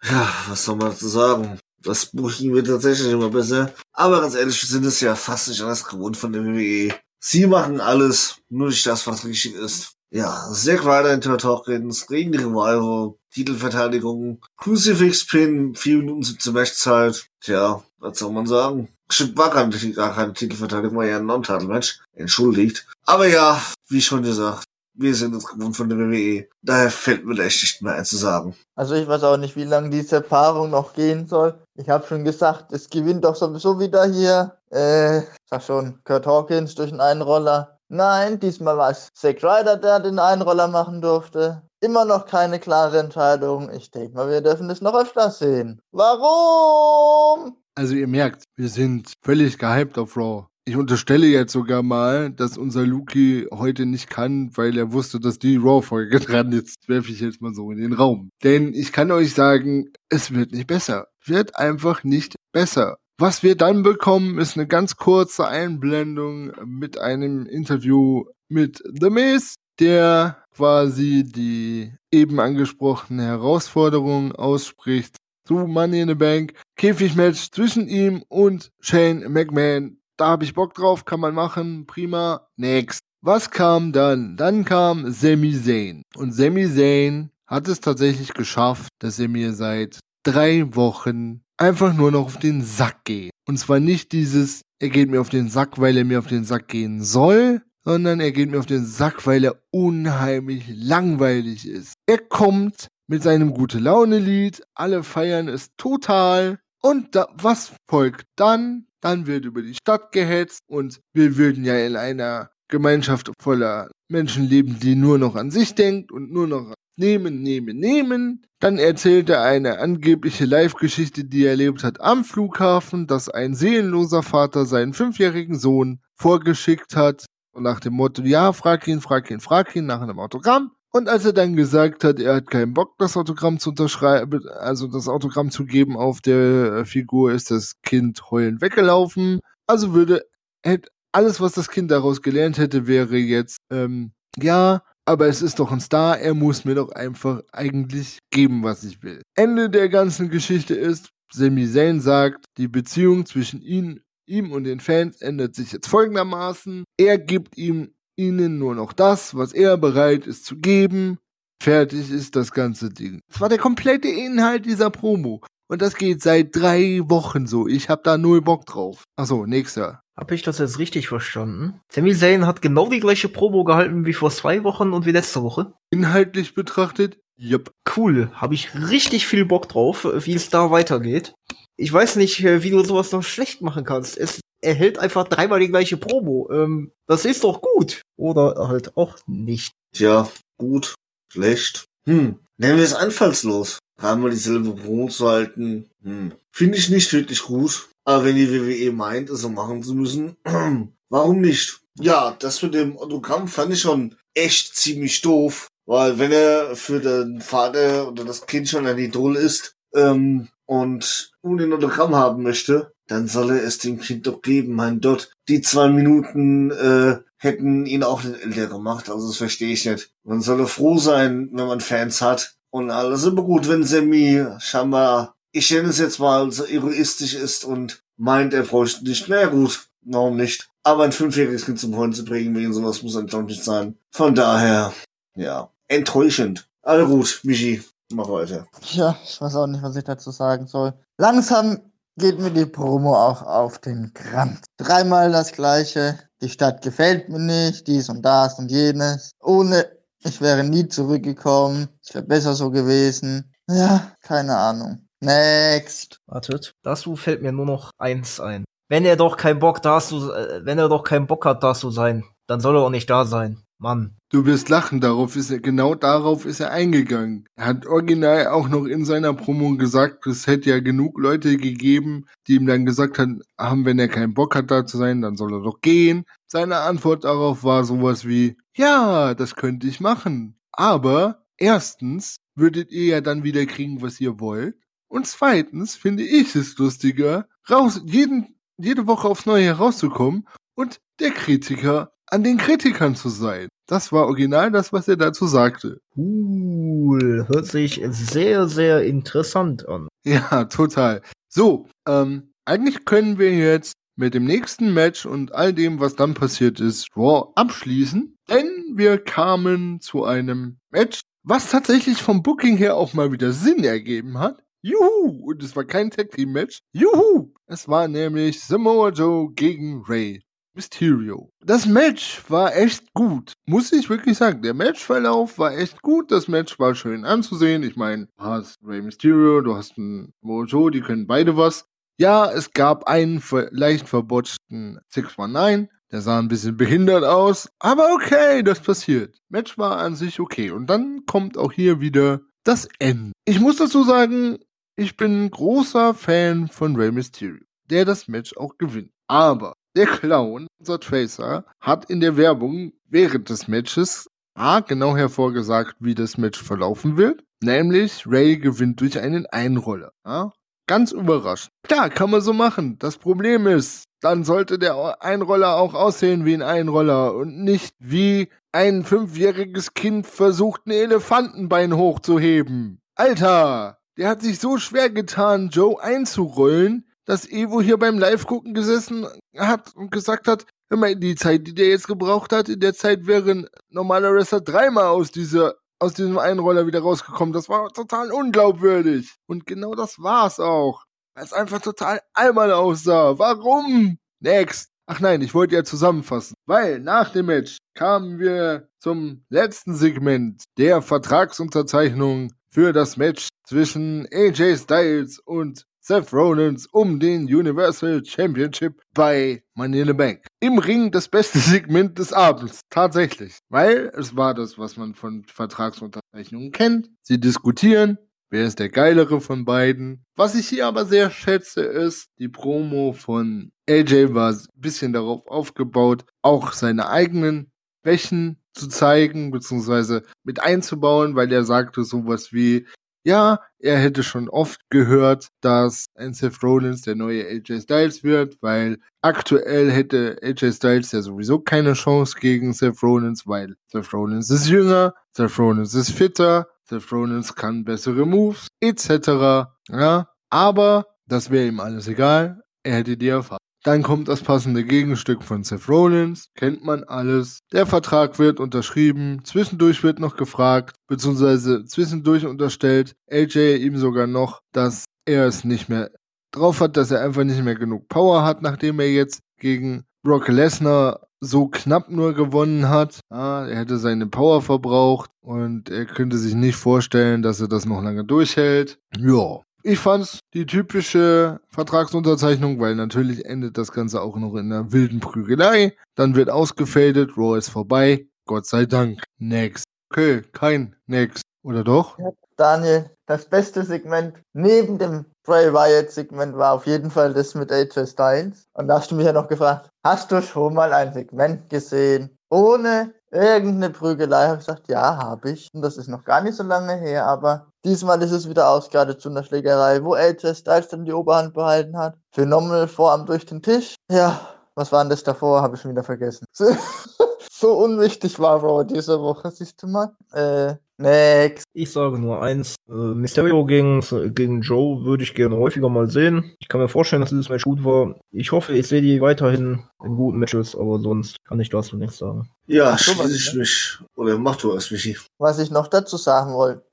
Ja, was soll man dazu sagen? Das Booking wird tatsächlich immer besser. Aber ganz ehrlich, wir sind es ja fast nicht anders gewohnt von der WWE. Sie machen alles, nur nicht das, was richtig ist. Ja, Zack Ryder Kurt Hawkins gegen Revival, Titelverteidigung, Crucifix Pin, 4 Minuten 17 Matchzeit. Tja, was soll man sagen? Stimmt, war keine, gar keine Titelverteidigung, war ja ein Non-Title-Match. Entschuldigt. Aber ja, wie schon gesagt, wir sind uns gewohnt von der WWE. Daher fällt mir echt nicht mehr ein zu sagen. Also ich weiß auch nicht, wie lange diese Paarung noch gehen soll. Ich habe schon gesagt, es gewinnt doch sowieso wieder hier. Äh, sag schon, Kurt Hawkins durch einen Einroller. Nein, diesmal war es Zack Ryder, der den Einroller machen durfte. Immer noch keine klare Entscheidung. Ich denke mal, wir dürfen es noch öfter sehen. Warum? Also ihr merkt, wir sind völlig gehypt auf Raw. Ich unterstelle jetzt sogar mal, dass unser Luki heute nicht kann, weil er wusste, dass die Raw-Folge [LAUGHS] dran ist. Werfe ich jetzt mal so in den Raum. Denn ich kann euch sagen, es wird nicht besser. Wird einfach nicht besser. Was wir dann bekommen, ist eine ganz kurze Einblendung mit einem Interview mit The Miz, der quasi die eben angesprochene Herausforderung ausspricht zu Money in the Bank. Käfigmatch zwischen ihm und Shane McMahon. Da habe ich Bock drauf, kann man machen, prima. Next. Was kam dann? Dann kam Sami Zayn. Und Sami Zayn hat es tatsächlich geschafft, dass er mir seit drei Wochen einfach nur noch auf den Sack geht. Und zwar nicht dieses, er geht mir auf den Sack, weil er mir auf den Sack gehen soll, sondern er geht mir auf den Sack, weil er unheimlich langweilig ist. Er kommt mit seinem gute Laune Lied, alle feiern es total und da, was folgt dann? Dann wird über die Stadt gehetzt und wir würden ja in einer Gemeinschaft voller Menschen leben, die nur noch an sich denkt und nur noch nehmen, nehmen, nehmen. Dann erzählt er eine angebliche Live-Geschichte, die er erlebt hat am Flughafen, dass ein seelenloser Vater seinen fünfjährigen Sohn vorgeschickt hat. Und nach dem Motto, ja, frag ihn, frag ihn, frag ihn nach einem Autogramm. Und als er dann gesagt hat, er hat keinen Bock, das Autogramm zu unterschreiben, also das Autogramm zu geben auf der Figur, ist das Kind heulend weggelaufen. Also würde, hätte alles, was das Kind daraus gelernt hätte, wäre jetzt, ähm, ja, aber es ist doch ein Star, er muss mir doch einfach eigentlich geben, was ich will. Ende der ganzen Geschichte ist, Sami Zayn sagt, die Beziehung zwischen ihn, ihm und den Fans ändert sich jetzt folgendermaßen. Er gibt ihm ihnen nur noch das, was er bereit ist zu geben. Fertig ist das ganze Ding. Das war der komplette Inhalt dieser Promo. Und das geht seit drei Wochen so. Ich hab da null Bock drauf. Achso, nächster. Habe ich das jetzt richtig verstanden? Sami Zayn hat genau die gleiche Promo gehalten wie vor zwei Wochen und wie letzte Woche. Inhaltlich betrachtet, yep. Cool, habe ich richtig viel Bock drauf, wie es da weitergeht. Ich weiß nicht, äh, wie du sowas noch schlecht machen kannst. Es erhält einfach dreimal die gleiche Promo. Ähm, das ist doch gut. Oder halt auch nicht. Tja, gut, schlecht. Hm, nennen wir es anfallslos. Dreimal dieselbe Promo zu halten, hm. finde ich nicht wirklich gut. Aber wenn die WWE meint, es so machen zu müssen, [CLEARS THROAT] warum nicht? Ja, das mit dem Autogramm fand ich schon echt ziemlich doof. Weil wenn er für den Vater oder das Kind schon ein Idol ist ähm, und ein Autogramm haben möchte, dann soll er es dem Kind doch geben. Mein Gott, die zwei Minuten äh, hätten ihn auch nicht älter gemacht. Also das verstehe ich nicht. Man soll froh sein, wenn man Fans hat. Und alles immer gut, wenn Sammy scheinbar ich nenne es jetzt mal, so egoistisch ist und meint, er bräuchte nicht. Ja, gut, warum nicht? Aber ein fünfjähriges Kind zum Heulen zu bringen, wegen sowas muss dann schon nicht sein. Von daher, ja, enttäuschend. Aber gut, Michi, mach weiter. Ja, ich weiß auch nicht, was ich dazu sagen soll. Langsam geht mir die Promo auch auf den Kranz. Dreimal das gleiche. Die Stadt gefällt mir nicht, dies und das und jenes. Ohne, ich wäre nie zurückgekommen. Es wäre besser so gewesen. Ja, keine Ahnung. Next. Wartet. Dazu fällt mir nur noch eins ein. Wenn er doch keinen Bock da zu, äh, wenn er doch keinen Bock hat, da zu sein, dann soll er auch nicht da sein. Mann. Du wirst lachen, darauf ist er, genau darauf ist er eingegangen. Er hat original auch noch in seiner Promo gesagt, es hätte ja genug Leute gegeben, die ihm dann gesagt haben, haben, wenn er keinen Bock hat da zu sein, dann soll er doch gehen. Seine Antwort darauf war sowas wie, ja, das könnte ich machen. Aber erstens würdet ihr ja dann wieder kriegen, was ihr wollt. Und zweitens finde ich es lustiger, raus, jeden, jede Woche aufs Neue herauszukommen und der Kritiker an den Kritikern zu sein. Das war original das, was er dazu sagte. Cool. Hört sich sehr, sehr interessant an. Ja, total. So, ähm, eigentlich können wir jetzt mit dem nächsten Match und all dem, was dann passiert ist, Raw abschließen. Denn wir kamen zu einem Match, was tatsächlich vom Booking her auch mal wieder Sinn ergeben hat. Juhu! Und es war kein Tag Team Match. Juhu! Es war nämlich Samoa Joe gegen Ray Mysterio. Das Match war echt gut. Muss ich wirklich sagen. Der Matchverlauf war echt gut. Das Match war schön anzusehen. Ich meine, du hast Ray Mysterio, du hast einen Samoa Joe, die können beide was. Ja, es gab einen leicht verbotschten 619. Der sah ein bisschen behindert aus, aber okay, das passiert. Match war an sich okay. Und dann kommt auch hier wieder das Ende. Ich muss dazu sagen, ich bin ein großer Fan von Rey Mysterio, der das Match auch gewinnt. Aber der Clown, unser Tracer, hat in der Werbung während des Matches A genau hervorgesagt, wie das Match verlaufen wird. Nämlich Ray gewinnt durch einen Einroller. Ja? Ganz überraschend. Klar, kann man so machen. Das Problem ist, dann sollte der Einroller auch aussehen wie ein Einroller und nicht wie ein fünfjähriges Kind versucht, ein Elefantenbein hochzuheben. Alter! Der hat sich so schwer getan, Joe einzurollen, dass Evo hier beim Live-Gucken gesessen hat und gesagt hat, mal, die Zeit, die der jetzt gebraucht hat, in der Zeit wäre ein normaler Wrestler dreimal aus dieser aus diesem Einroller wieder rausgekommen. Das war total unglaubwürdig. Und genau das war's auch. Weil es einfach total albern aussah. Warum? Next. Ach nein, ich wollte ja zusammenfassen. Weil nach dem Match kamen wir zum letzten Segment der Vertragsunterzeichnung für das Match zwischen AJ Styles und Seth Rollins um den Universal Championship bei Money in the Bank. Im Ring das beste [LAUGHS] Segment des Abends, tatsächlich. Weil es war das, was man von Vertragsunterzeichnungen kennt. Sie diskutieren, wer ist der geilere von beiden. Was ich hier aber sehr schätze, ist, die Promo von AJ war ein bisschen darauf aufgebaut, auch seine eigenen Schwächen zu zeigen, beziehungsweise mit einzubauen, weil er sagte sowas wie, ja, er hätte schon oft gehört, dass ein Seth Rollins der neue AJ Styles wird, weil aktuell hätte AJ Styles ja sowieso keine Chance gegen Seth Rollins, weil Seth Rollins ist jünger, Seth Rollins ist fitter, Seth Rollins kann bessere Moves, etc. Ja, aber das wäre ihm alles egal. Er hätte die Erfahrung. Dann kommt das passende Gegenstück von Seth Rollins, kennt man alles. Der Vertrag wird unterschrieben, zwischendurch wird noch gefragt, beziehungsweise zwischendurch unterstellt AJ ihm sogar noch, dass er es nicht mehr drauf hat, dass er einfach nicht mehr genug Power hat, nachdem er jetzt gegen Brock Lesnar so knapp nur gewonnen hat. Ja, er hätte seine Power verbraucht und er könnte sich nicht vorstellen, dass er das noch lange durchhält. Ja, ich fand's die typische Vertragsunterzeichnung, weil natürlich endet das Ganze auch noch in einer wilden Prügelei. Dann wird ausgefadet, Raw ist vorbei. Gott sei Dank. Next. Okay, kein Next. Oder doch? Daniel, das beste Segment neben dem Bray Wyatt Segment war auf jeden Fall das mit AJ Styles. Und da hast du mich ja noch gefragt, hast du schon mal ein Segment gesehen ohne irgendeine Prügelei? Habe ich gesagt, ja, habe ich. Und das ist noch gar nicht so lange her, aber Diesmal ist es wieder ausgeartet zu einer Schlägerei, wo AJ Styles dann die Oberhand behalten hat. Phänomenal Vorarm durch den Tisch. Ja, was war denn das davor? Habe ich schon wieder vergessen. [LAUGHS] so unwichtig war Raw diese Woche, siehst du mal. Äh, next. Ich sage nur eins. Äh, Mysterio gegen, gegen Joe würde ich gerne häufiger mal sehen. Ich kann mir vorstellen, dass dieses Match gut war. Ich hoffe, ich sehe die weiterhin in guten Matches, aber sonst kann ich dazu nichts sagen. Ja, schließe ich mich. Oder mach du es, Michi. Was ich noch dazu sagen wollte.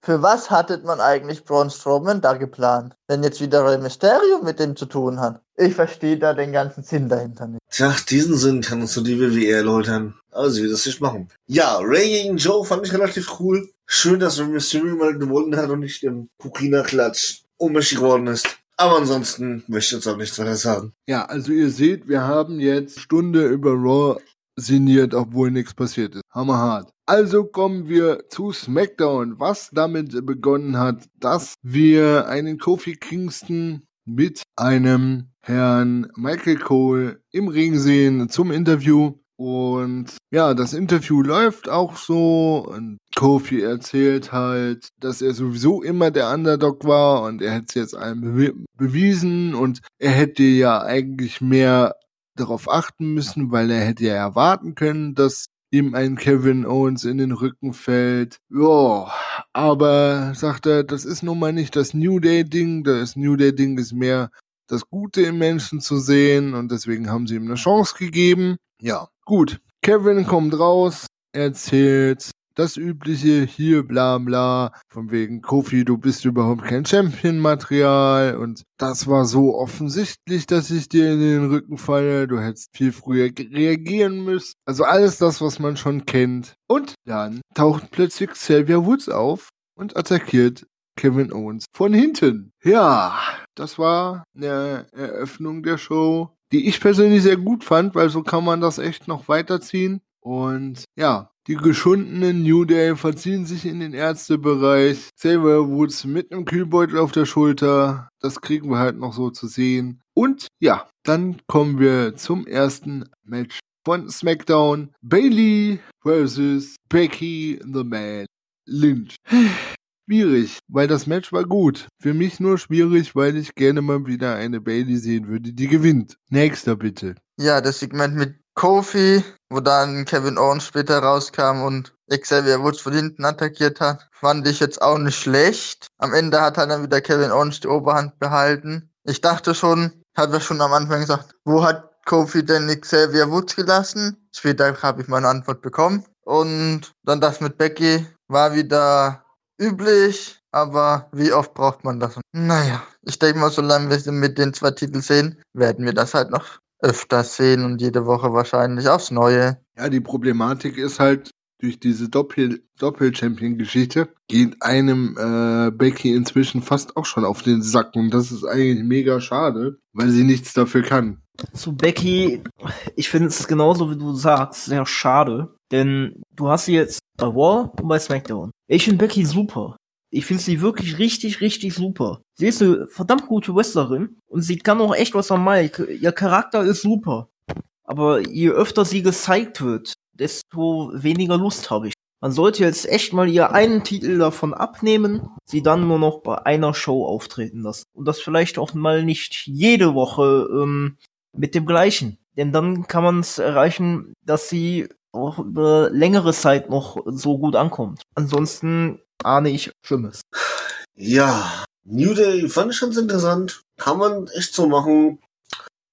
Für was hattet man eigentlich Braun Strowman da geplant? Wenn jetzt wieder Rey Mysterio mit dem zu tun hat. Ich verstehe da den ganzen Sinn dahinter nicht. Tja, diesen Sinn kann uns nur die WWE erläutern. Also, wie das nicht machen. Ja, Ray gegen Joe fand ich relativ cool. Schön, dass Rey Mysterio mal gewonnen hat und nicht im Pukina-Klatsch ohnmächtig geworden ist. Aber ansonsten möchte ich jetzt auch nichts weiter sagen. Ja, also ihr seht, wir haben jetzt Stunde über Raw sinniert, obwohl nichts passiert ist. Hammerhart. Also kommen wir zu SmackDown, was damit begonnen hat, dass wir einen Kofi Kingston mit einem Herrn Michael Cole im Ring sehen zum Interview. Und ja, das Interview läuft auch so. Und Kofi erzählt halt, dass er sowieso immer der Underdog war und er hätte es jetzt einem bewi bewiesen und er hätte ja eigentlich mehr darauf achten müssen, weil er hätte ja erwarten können, dass ihm ein Kevin Owens in den Rücken fällt. Ja, aber sagt er, das ist nun mal nicht das New Day Ding. Das New Day Ding ist mehr das Gute im Menschen zu sehen und deswegen haben sie ihm eine Chance gegeben. Ja, gut. Kevin kommt raus, erzählt das übliche hier bla bla, von wegen Kofi, du bist überhaupt kein Champion-Material und das war so offensichtlich, dass ich dir in den Rücken falle, du hättest viel früher reagieren müssen. Also alles das, was man schon kennt. Und dann taucht plötzlich Xavier Woods auf und attackiert Kevin Owens von hinten. Ja, das war eine Eröffnung der Show, die ich persönlich sehr gut fand, weil so kann man das echt noch weiterziehen. Und ja, die geschundenen New Day verziehen sich in den Ärztebereich. Xavier Woods mit einem Kühlbeutel auf der Schulter. Das kriegen wir halt noch so zu sehen. Und ja, dann kommen wir zum ersten Match von SmackDown. Bailey versus Becky the Man Lynch. [SIGHS] Schwierig, weil das Match war gut. Für mich nur schwierig, weil ich gerne mal wieder eine Bailey sehen würde, die gewinnt. Nächster bitte. Ja, das Segment mit Kofi, wo dann Kevin Owens später rauskam und Xavier Woods von hinten attackiert hat, fand ich jetzt auch nicht schlecht. Am Ende hat halt dann wieder Kevin Owens die Oberhand behalten. Ich dachte schon, hat er schon am Anfang gesagt, wo hat Kofi denn Xavier Woods gelassen? Später habe ich meine Antwort bekommen. Und dann das mit Becky war wieder üblich, aber wie oft braucht man das? Naja, ich denke mal, solange wir mit den zwei Titeln sehen, werden wir das halt noch öfters sehen und jede Woche wahrscheinlich aufs Neue. Ja, die Problematik ist halt, durch diese Doppel Doppel-Champion-Geschichte geht einem äh, Becky inzwischen fast auch schon auf den Sack und das ist eigentlich mega schade, weil sie nichts dafür kann. Zu Becky, ich finde es genauso wie du sagst, sehr schade, denn du hast sie jetzt bei War und bei SmackDown. Ich finde Becky super. Ich finde sie wirklich richtig, richtig super. Sie ist eine verdammt gute Wrestlerin und sie kann auch echt was am Mike. Ihr Charakter ist super. Aber je öfter sie gezeigt wird, desto weniger Lust habe ich. Man sollte jetzt echt mal ihr einen Titel davon abnehmen, sie dann nur noch bei einer Show auftreten lassen. Und das vielleicht auch mal nicht jede Woche ähm, mit dem gleichen. Denn dann kann man es erreichen, dass sie auch über längere Zeit noch so gut ankommt. Ansonsten ahne ich Schlimmes. Ja, New Day fand ich ganz interessant. Kann man echt so machen.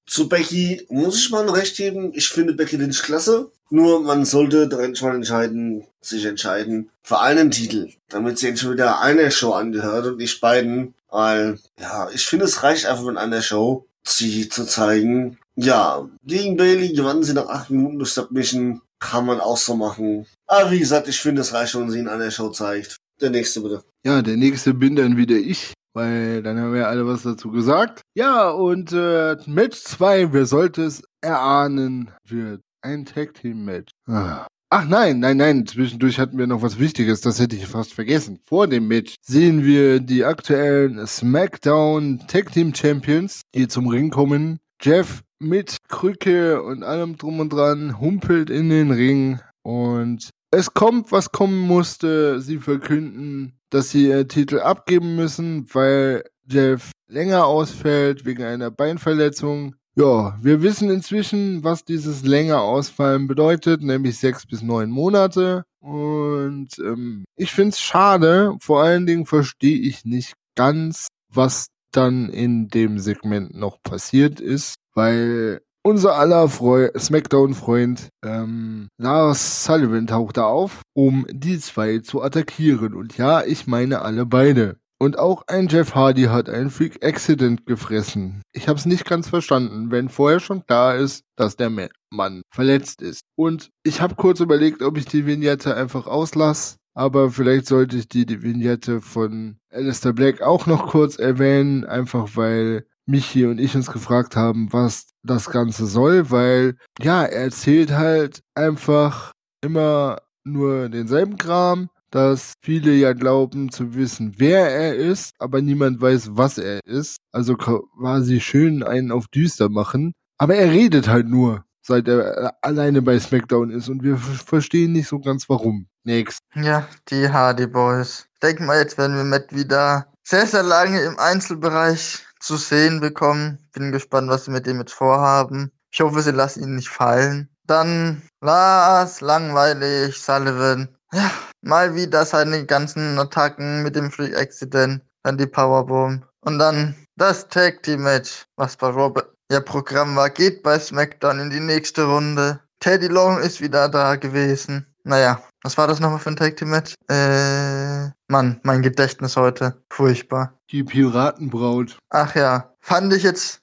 Zu Becky muss ich mal ein Recht geben. Ich finde Becky Lynch klasse. Nur man sollte direkt mal entscheiden, sich entscheiden für einen Titel, damit sie schon wieder eine Show angehört und nicht beiden. Weil, ja, ich finde es reicht einfach mit einer Show, sie zu zeigen. Ja, gegen Bailey gewannen sie nach acht Minuten durch Submission. Kann man auch so machen. Aber wie gesagt, ich finde es reicht, wenn sie in einer Show zeigt. Der nächste bitte. Ja, der nächste bin dann wieder ich, weil dann haben wir alle was dazu gesagt. Ja, und äh, Match 2, wer sollte es erahnen, wird ein Tag Team Match. Ah. Ach nein, nein, nein, zwischendurch hatten wir noch was Wichtiges, das hätte ich fast vergessen. Vor dem Match sehen wir die aktuellen SmackDown Tag Team Champions, die zum Ring kommen. Jeff mit Krücke und allem drum und dran humpelt in den Ring und es kommt, was kommen musste. Sie verkünden, dass sie ihr Titel abgeben müssen, weil Jeff länger ausfällt wegen einer Beinverletzung. Ja, wir wissen inzwischen, was dieses länger Ausfallen bedeutet, nämlich sechs bis neun Monate. Und ähm, ich find's schade. Vor allen Dingen verstehe ich nicht ganz, was dann in dem Segment noch passiert ist, weil unser aller Smackdown-Freund ähm, Lars Sullivan taucht da auf, um die zwei zu attackieren. Und ja, ich meine alle beide. Und auch ein Jeff Hardy hat einen Freak Accident gefressen. Ich habe es nicht ganz verstanden, wenn vorher schon klar ist, dass der Mann verletzt ist. Und ich habe kurz überlegt, ob ich die Vignette einfach auslasse. Aber vielleicht sollte ich die, die Vignette von Alistair Black auch noch kurz erwähnen, einfach weil Michi und ich uns gefragt haben, was das Ganze soll, weil ja, er erzählt halt einfach immer nur denselben Kram, dass viele ja glauben zu wissen, wer er ist, aber niemand weiß, was er ist. Also quasi schön einen auf düster machen. Aber er redet halt nur, seit er alleine bei SmackDown ist und wir verstehen nicht so ganz warum. Next. Ja, die Hardy Boys. Denk mal, jetzt werden wir Matt wieder sehr, sehr lange im Einzelbereich zu sehen bekommen. Bin gespannt, was sie mit dem jetzt vorhaben. Ich hoffe, sie lassen ihn nicht fallen. Dann Lars, langweilig, Sullivan. Ja, mal wieder seine ganzen Attacken mit dem Free Accident, dann die Powerbomb und dann das Tag Team Match, was bei Robert ihr Programm war, geht bei SmackDown in die nächste Runde. Teddy Long ist wieder da gewesen. Naja, was war das nochmal für ein Tag Team Match? Äh, Mann, mein Gedächtnis heute. Furchtbar. Die Piratenbraut. Ach ja, fand ich jetzt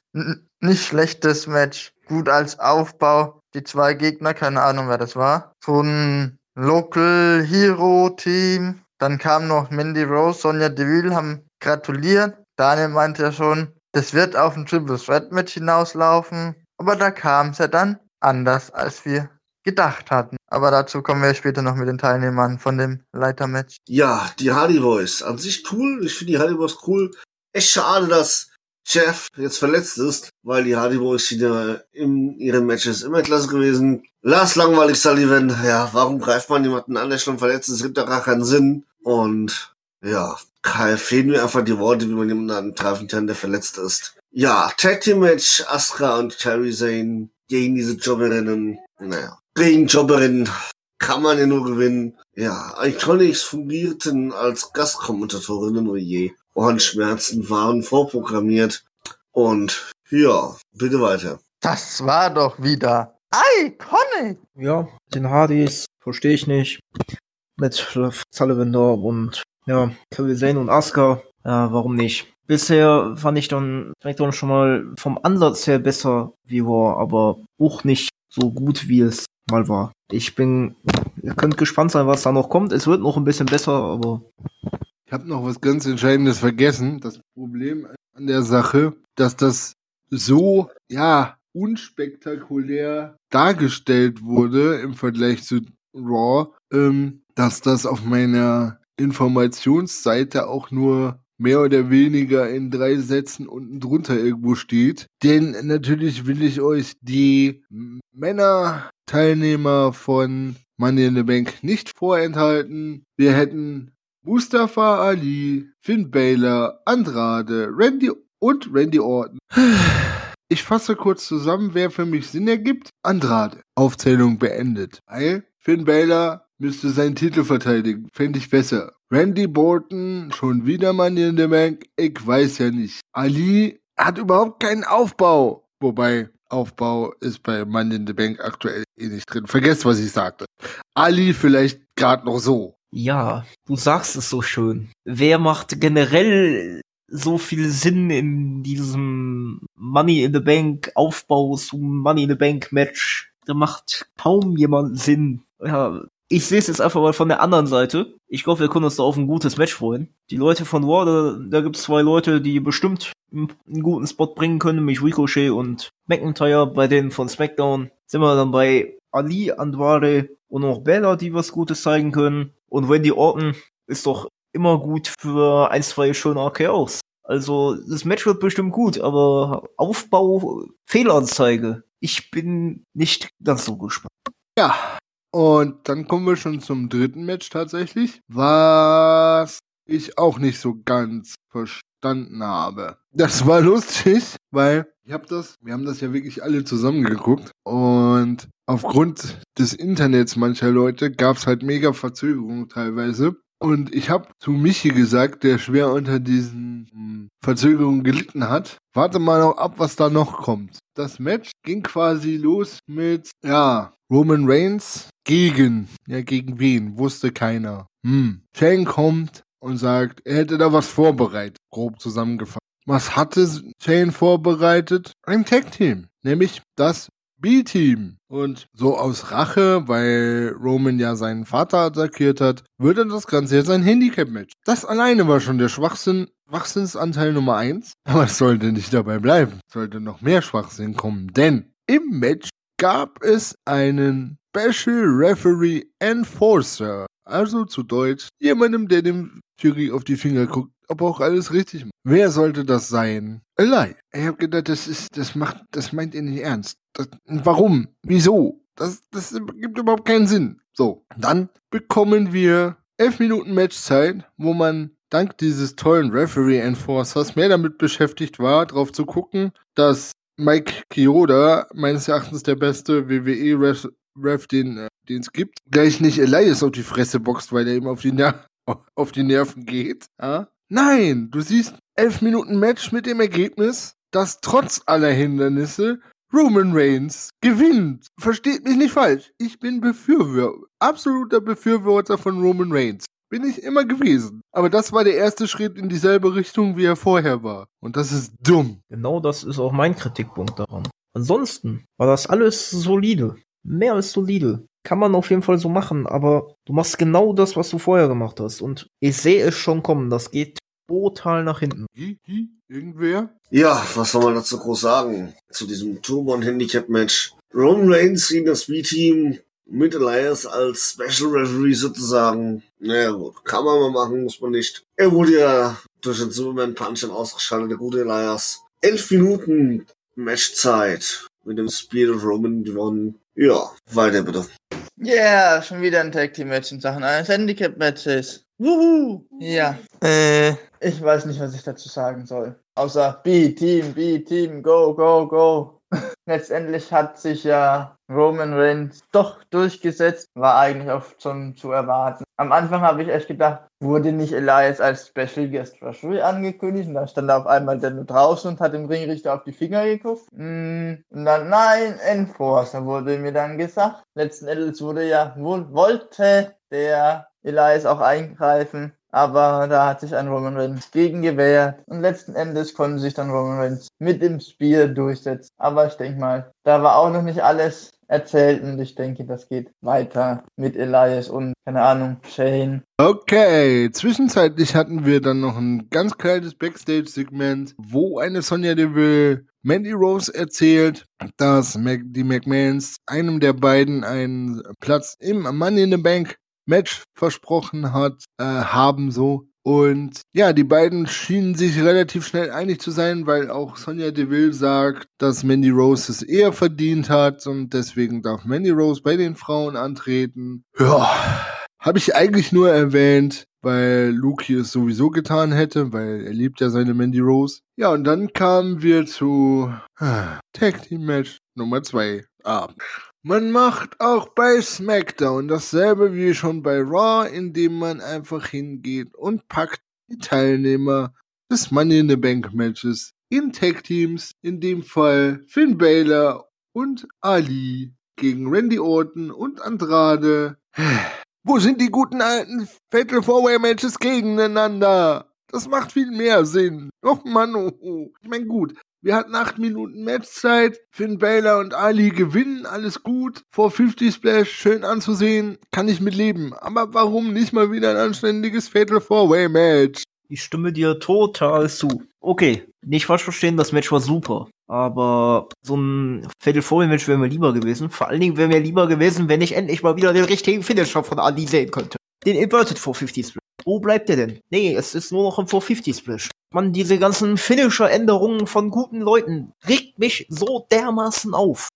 nicht schlechtes Match. Gut als Aufbau die zwei Gegner, keine Ahnung, wer das war. So ein Local Hero Team. Dann kam noch Mindy Rose, Sonja Deville, haben gratuliert. Daniel meinte ja schon, das wird auf ein Triple Threat Match hinauslaufen. Aber da kam es ja dann anders, als wir gedacht hatten. Aber dazu kommen wir später noch mit den Teilnehmern von dem Leitermatch. Ja, die Hardy Boys. An sich cool. Ich finde die Hardy Boys cool. Echt schade, dass Jeff jetzt verletzt ist, weil die Hardy Boys wieder in ihren Matches immer klasse gewesen. Lars langweilig Sullivan, ja, warum greift man jemanden an, der schon verletzt ist, gibt da gar keinen Sinn. Und ja, fehlen mir einfach die Worte, wie man jemanden angreifen kann, der verletzt ist. Ja, Tag Team Match, Astra und Terry Zane gegen diese Jobberinnen. Naja, gegen Jobberinnen kann man ja nur gewinnen. Ja, Iconics fungierten als Gastkommentatorinnen, oh je. Ohrenschmerzen waren vorprogrammiert. Und ja, bitte weiter. Das war doch wieder iconic. Ja, den Hardys verstehe ich nicht. Mit Sullivan und ja, Kevin Zane und Asuka. Ja, warum nicht? Bisher fand ich dann SmackDown schon mal vom Ansatz her besser wie war, aber auch nicht so gut wie es mal war. Ich bin, ihr könnt gespannt sein, was da noch kommt. Es wird noch ein bisschen besser, aber ich habe noch was ganz Entscheidendes vergessen. Das Problem an der Sache, dass das so, ja, unspektakulär dargestellt wurde im Vergleich zu Raw, ähm, dass das auf meiner Informationsseite auch nur mehr oder weniger in drei Sätzen unten drunter irgendwo steht. Denn natürlich will ich euch die Männer-Teilnehmer von Money in the Bank nicht vorenthalten. Wir hätten Mustafa Ali, Finn Baylor, Andrade, Randy und Randy Orton. [SIGHS] Ich fasse kurz zusammen, wer für mich Sinn ergibt. Andrade. Aufzählung beendet. Weil Finn Baylor müsste seinen Titel verteidigen. Fände ich besser. Randy Borton, schon wieder Money in the Bank. Ich weiß ja nicht. Ali hat überhaupt keinen Aufbau. Wobei, Aufbau ist bei Money in the Bank aktuell eh nicht drin. Vergesst, was ich sagte. Ali vielleicht gerade noch so. Ja, du sagst es so schön. Wer macht generell so viel Sinn in diesem Money in the Bank Aufbau zum Money in the Bank Match? Da macht kaum jemand Sinn. Ja, ich sehe es jetzt einfach mal von der anderen Seite. Ich glaube, wir können uns da auf ein gutes Match freuen. Die Leute von War, da, da gibt es zwei Leute, die bestimmt einen guten Spot bringen können, nämlich Ricochet und McIntyre. Bei denen von SmackDown sind wir dann bei Ali, Andrade und auch Bella, die was Gutes zeigen können. Und Wendy Orton ist doch immer gut für ein, zwei schöne RKOs. Also das Match wird bestimmt gut, aber Aufbau, Fehlanzeige. Ich bin nicht ganz so gespannt. Ja, und dann kommen wir schon zum dritten Match tatsächlich, was ich auch nicht so ganz verstanden habe. Das war [LAUGHS] lustig, weil ich habe das, wir haben das ja wirklich alle zusammen geguckt und aufgrund des Internets mancher Leute gab es halt mega Verzögerungen teilweise. Und ich habe zu Michi gesagt, der schwer unter diesen hm, Verzögerungen gelitten hat, warte mal noch ab, was da noch kommt. Das Match ging quasi los mit, ja, Roman Reigns gegen, ja, gegen wen? Wusste keiner. Hm. Shane kommt und sagt, er hätte da was vorbereitet, grob zusammengefasst. Was hatte Shane vorbereitet? Ein Tag Team. Nämlich das B-Team. Und so aus Rache, weil Roman ja seinen Vater attackiert hat, wird dann das Ganze jetzt ein Handicap-Match. Das alleine war schon der Schwachsinn, Schwachsinnsanteil Nummer eins. Aber es sollte nicht dabei bleiben. Es sollte noch mehr Schwachsinn kommen. Denn im Match gab es einen Special Referee Enforcer. Also zu Deutsch, jemandem, der dem Jury auf die Finger guckt, ob er auch alles richtig macht. Wer sollte das sein? Eli. Ich hab gedacht, das ist, das macht, das meint ihr nicht ernst. Das, warum? Wieso? Das, das gibt überhaupt keinen Sinn. So, dann bekommen wir elf Minuten Matchzeit, wo man dank dieses tollen Referee Enforcers mehr damit beschäftigt war, drauf zu gucken, dass Mike Kyoda, meines Erachtens der beste WWE-Ref, Ref, den äh, es gibt, gleich nicht Elias auf die Fresse boxt, weil er ihm auf die, Ner [LAUGHS] auf die Nerven geht. Ja? Nein, du siehst elf Minuten Match mit dem Ergebnis, dass trotz aller Hindernisse Roman Reigns gewinnt. Versteht mich nicht falsch. Ich bin Befürworter, absoluter Befürworter von Roman Reigns. Bin ich immer gewesen. Aber das war der erste Schritt in dieselbe Richtung, wie er vorher war. Und das ist dumm. Genau das ist auch mein Kritikpunkt daran. Ansonsten war das alles solide. Mehr als solide. Kann man auf jeden Fall so machen, aber du machst genau das, was du vorher gemacht hast. Und ich sehe es schon kommen. Das geht total nach hinten. Irgendwer? Ja, was soll man dazu groß sagen? Zu diesem Turbo- Handicap-Match. Roman Reigns gegen das B-Team mit Elias als Special Referee sozusagen. Naja, gut, kann man mal machen, muss man nicht. Er wurde ja durch den Superman Punch dann ausgeschaltet, der gute Elias. Elf Minuten Matchzeit mit dem Spear of Roman gewonnen. Ja, weiter bitte. Ja, yeah, schon wieder ein Tag Team Match in Sachen eines Handicap Matches. Wuhu! Ja. Äh, ich weiß nicht, was ich dazu sagen soll. Außer B-Team, B-Team, go, go, go. Letztendlich hat sich ja Roman Reigns doch durchgesetzt, war eigentlich auch schon zu erwarten. Am Anfang habe ich echt gedacht, wurde nicht Elias als Special Guest Referee angekündigt und dann stand er auf einmal der nur draußen und hat dem Ringrichter auf die Finger geguckt. Mm, und dann, nein, Enforcer wurde mir dann gesagt. Letzten Endes wurde ja, wohl, wollte der Elias auch eingreifen. Aber da hat sich ein Roman Reigns gegen gewehrt. Und letzten Endes konnte sich dann Roman Reigns mit dem Spear durchsetzen. Aber ich denke mal, da war auch noch nicht alles erzählt und ich denke, das geht weiter mit Elias und, keine Ahnung, Shane. Okay, zwischenzeitlich hatten wir dann noch ein ganz kleines Backstage-Segment, wo eine Sonja Deville Mandy Rose erzählt, dass die McMahons einem der beiden einen Platz im Money in the Bank Match versprochen hat, äh, haben so. Und ja, die beiden schienen sich relativ schnell einig zu sein, weil auch Sonja Deville sagt, dass Mandy Rose es eher verdient hat und deswegen darf Mandy Rose bei den Frauen antreten. Ja, habe ich eigentlich nur erwähnt, weil Luki es sowieso getan hätte, weil er liebt ja seine Mandy Rose. Ja, und dann kamen wir zu ah, Tag Team Match Nummer 2. Ah. Man macht auch bei SmackDown dasselbe wie schon bei Raw, indem man einfach hingeht und packt die Teilnehmer des Money in the Bank Matches in Tag Teams, in dem Fall Finn Balor und Ali gegen Randy Orton und Andrade. [SIGHS] Wo sind die guten alten Fatal Four Way Matches gegeneinander? Das macht viel mehr Sinn. Och Mann, oh, oh. Ich mein gut, wir hatten acht Minuten Matchzeit. Finn Baylor und Ali gewinnen, alles gut. Vor 50 Splash, schön anzusehen, kann ich mitleben. Aber warum nicht mal wieder ein anständiges Fatal Four-Way Match? Ich stimme dir total zu. Okay, nicht falsch verstehen, das Match war super. Aber so ein Fatal Four Match wäre mir lieber gewesen. Vor allen Dingen wäre mir lieber gewesen, wenn ich endlich mal wieder den richtigen Finisher von Ali sehen könnte. Den Inverted 450 Splash. Wo bleibt der denn? Nee, es ist nur noch ein 450 Splash. Man, diese ganzen Finisher-Änderungen von guten Leuten regt mich so dermaßen auf.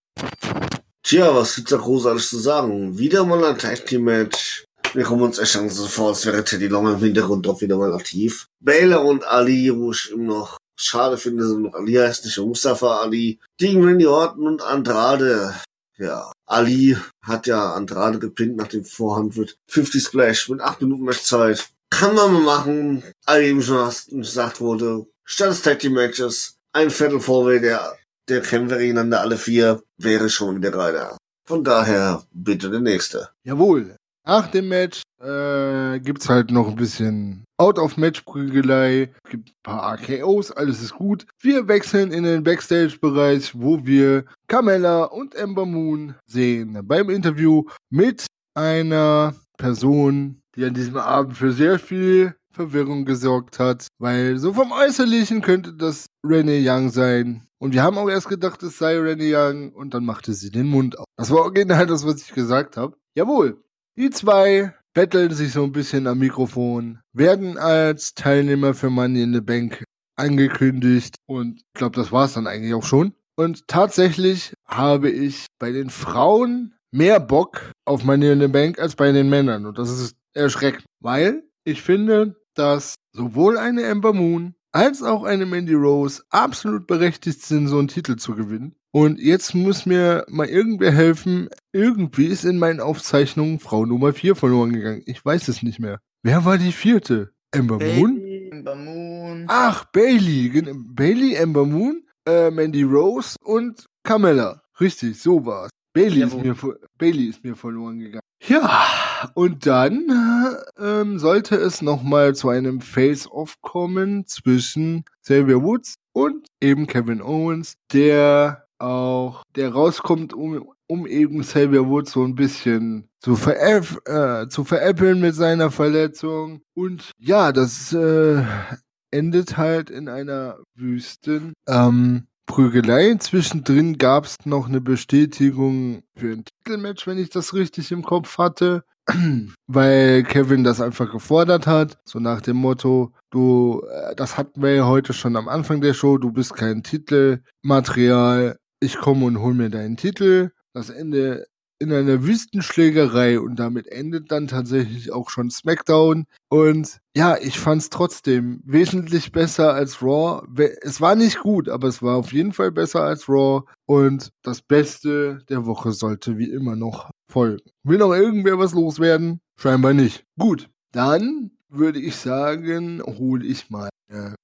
Tja, was gibt's da großartig zu sagen? Wieder mal ein Tag Team Match. Wir kommen uns echt so vor, als wäre Teddy Long im Hintergrund doch wieder mal aktiv. Baylor und Ali, wo ich immer noch schade finde, sind noch Ali heißt nicht Mustafa Ali. Gegen Randy Orton und Andrade. Ja, Ali hat ja Andrade gepinnt nach dem Vorhand wird 50 Splash mit 8 Minuten Matchzeit. Kann man mal machen, wie eben schon gesagt wurde, statt des Tag Team Matches, ein Viertel Vorweg der, der Kämpfer gegeneinander alle vier, wäre schon wieder da. Von daher bitte der nächste. Jawohl. Nach dem Match äh, gibt's halt noch ein bisschen Out-of-Match-Prügelei, gibt ein paar AKOs, alles ist gut. Wir wechseln in den Backstage-Bereich, wo wir Carmella und Ember Moon sehen. Beim Interview mit einer Person, die an diesem Abend für sehr viel Verwirrung gesorgt hat, weil so vom Äußerlichen könnte das Renee Young sein. Und wir haben auch erst gedacht, es sei Renee Young und dann machte sie den Mund auf. Das war original das, was ich gesagt habe. Jawohl, die zwei betteln sich so ein bisschen am Mikrofon, werden als Teilnehmer für Money in the Bank angekündigt und ich glaube, das war es dann eigentlich auch schon. Und tatsächlich habe ich bei den Frauen mehr Bock auf Money in the Bank als bei den Männern und das ist erschreckend, weil ich finde, dass sowohl eine Ember Moon als auch eine Mandy Rose absolut berechtigt sind, so einen Titel zu gewinnen. Und jetzt muss mir mal irgendwer helfen. Irgendwie ist in meinen Aufzeichnungen Frau Nummer 4 verloren gegangen. Ich weiß es nicht mehr. Wer war die vierte? Ember Moon? Ember Moon. Ach, Bailey. Bailey, Ember Moon, äh, Mandy Rose und Carmella. Richtig, so war's. Bailey ist, mir, Bailey ist mir verloren gegangen. Ja, und dann ähm, sollte es nochmal zu einem Face-Off kommen zwischen Xavier Woods und eben Kevin Owens, der auch, der rauskommt, um, um eben Xavier Woods so ein bisschen zu, veräpp, äh, zu veräppeln mit seiner Verletzung. Und ja, das äh, endet halt in einer Wüsten. Ähm, Prügelei. Zwischendrin gab es noch eine Bestätigung für ein Titelmatch, wenn ich das richtig im Kopf hatte. [CLEARS THROAT] Weil Kevin das einfach gefordert hat. So nach dem Motto, du, äh, das hatten wir ja heute schon am Anfang der Show, du bist kein Titelmaterial. Ich komme und hol mir deinen Titel. Das Ende in einer Wüstenschlägerei und damit endet dann tatsächlich auch schon SmackDown. Und ja, ich fand es trotzdem wesentlich besser als Raw. Es war nicht gut, aber es war auf jeden Fall besser als Raw. Und das Beste der Woche sollte wie immer noch folgen. Will noch irgendwer was loswerden? Scheinbar nicht. Gut, dann würde ich sagen, hole ich mal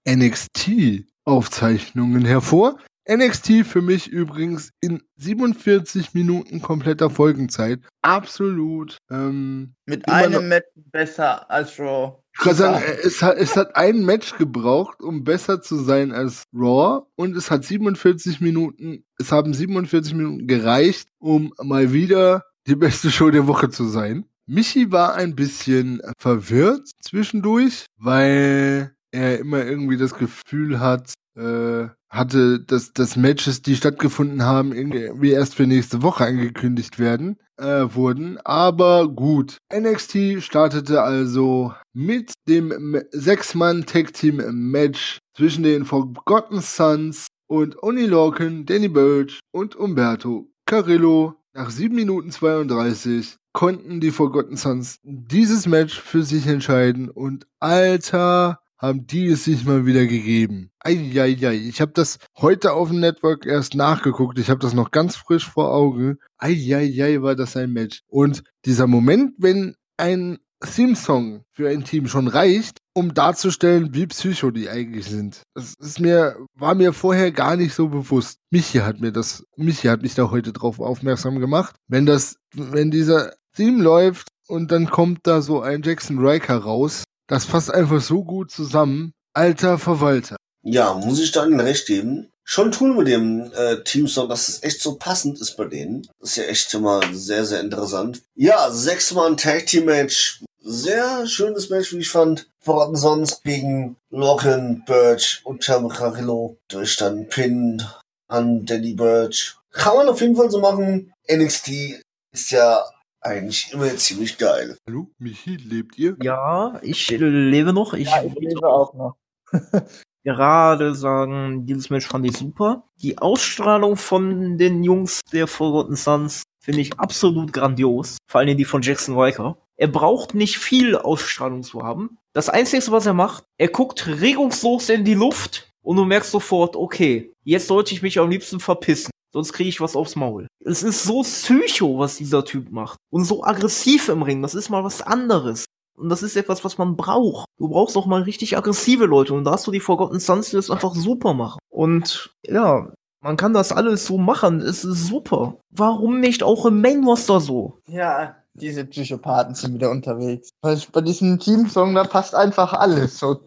NXT-Aufzeichnungen hervor. NXT für mich übrigens in 47 Minuten kompletter Folgenzeit. Absolut. Ähm, Mit einem Match besser als Raw. Ich kann sagen, es hat, es hat ein Match gebraucht, um besser zu sein als Raw. Und es hat 47 Minuten, es haben 47 Minuten gereicht, um mal wieder die beste Show der Woche zu sein. Michi war ein bisschen verwirrt zwischendurch, weil er immer irgendwie das Gefühl hat, äh, hatte, dass, dass Matches, die stattgefunden haben, irgendwie erst für nächste Woche angekündigt werden, äh, wurden. Aber gut. NXT startete also mit dem Sechs-Mann-Tag-Team-Match zwischen den Forgotten Sons und Oni Lorcan, Danny Birch und Umberto Carrillo. Nach 7 Minuten 32 konnten die Forgotten Sons dieses Match für sich entscheiden und alter, haben die es sich mal wieder gegeben. Eieiei, ich habe das heute auf dem Network erst nachgeguckt. Ich habe das noch ganz frisch vor Augen. Eieiei, war das ein Match. Und dieser Moment, wenn ein Theme-Song für ein Team schon reicht, um darzustellen, wie psycho die eigentlich sind. Das ist mir, war mir vorher gar nicht so bewusst. Michi hat mir das, Michi hat mich da heute drauf aufmerksam gemacht. Wenn das, wenn dieser Theme läuft und dann kommt da so ein Jackson Riker raus, das passt einfach so gut zusammen. Alter Verwalter. Ja, muss ich dann recht geben. Schon tun mit dem äh, Teamsong, dass es echt so passend ist bei denen. Das ist ja echt immer sehr, sehr interessant. Ja, sechsmal Tag Team Match. Sehr schönes Match, wie ich fand. Voran sonst gegen Locken, Birch und Chamarilo durch dann Pin an Danny Birch. Kann man auf jeden Fall so machen. NXT ist ja eigentlich immer ziemlich geil. Hallo, Michi, lebt ihr? Ja, ich lebe noch. Ich, ja, ich lebe auch noch. [LAUGHS] gerade sagen, dieses Match fand ich super. Die Ausstrahlung von den Jungs der Forgotten Sons finde ich absolut grandios. Vor allem die von Jackson Riker. Er braucht nicht viel Ausstrahlung zu haben. Das Einzige, was er macht, er guckt regungslos in die Luft und du merkst sofort, okay, jetzt sollte ich mich am liebsten verpissen sonst kriege ich was aufs Maul. Es ist so psycho, was dieser Typ macht. Und so aggressiv im Ring. Das ist mal was anderes. Und das ist etwas, was man braucht. Du brauchst auch mal richtig aggressive Leute. Und da hast du die Forgotten Sons, die das einfach super machen. Und ja, man kann das alles so machen. Es ist super. Warum nicht auch im Main Roster so? Ja, diese Psychopathen sind wieder unterwegs. Weil bei diesem Teamsong, da passt einfach alles. So,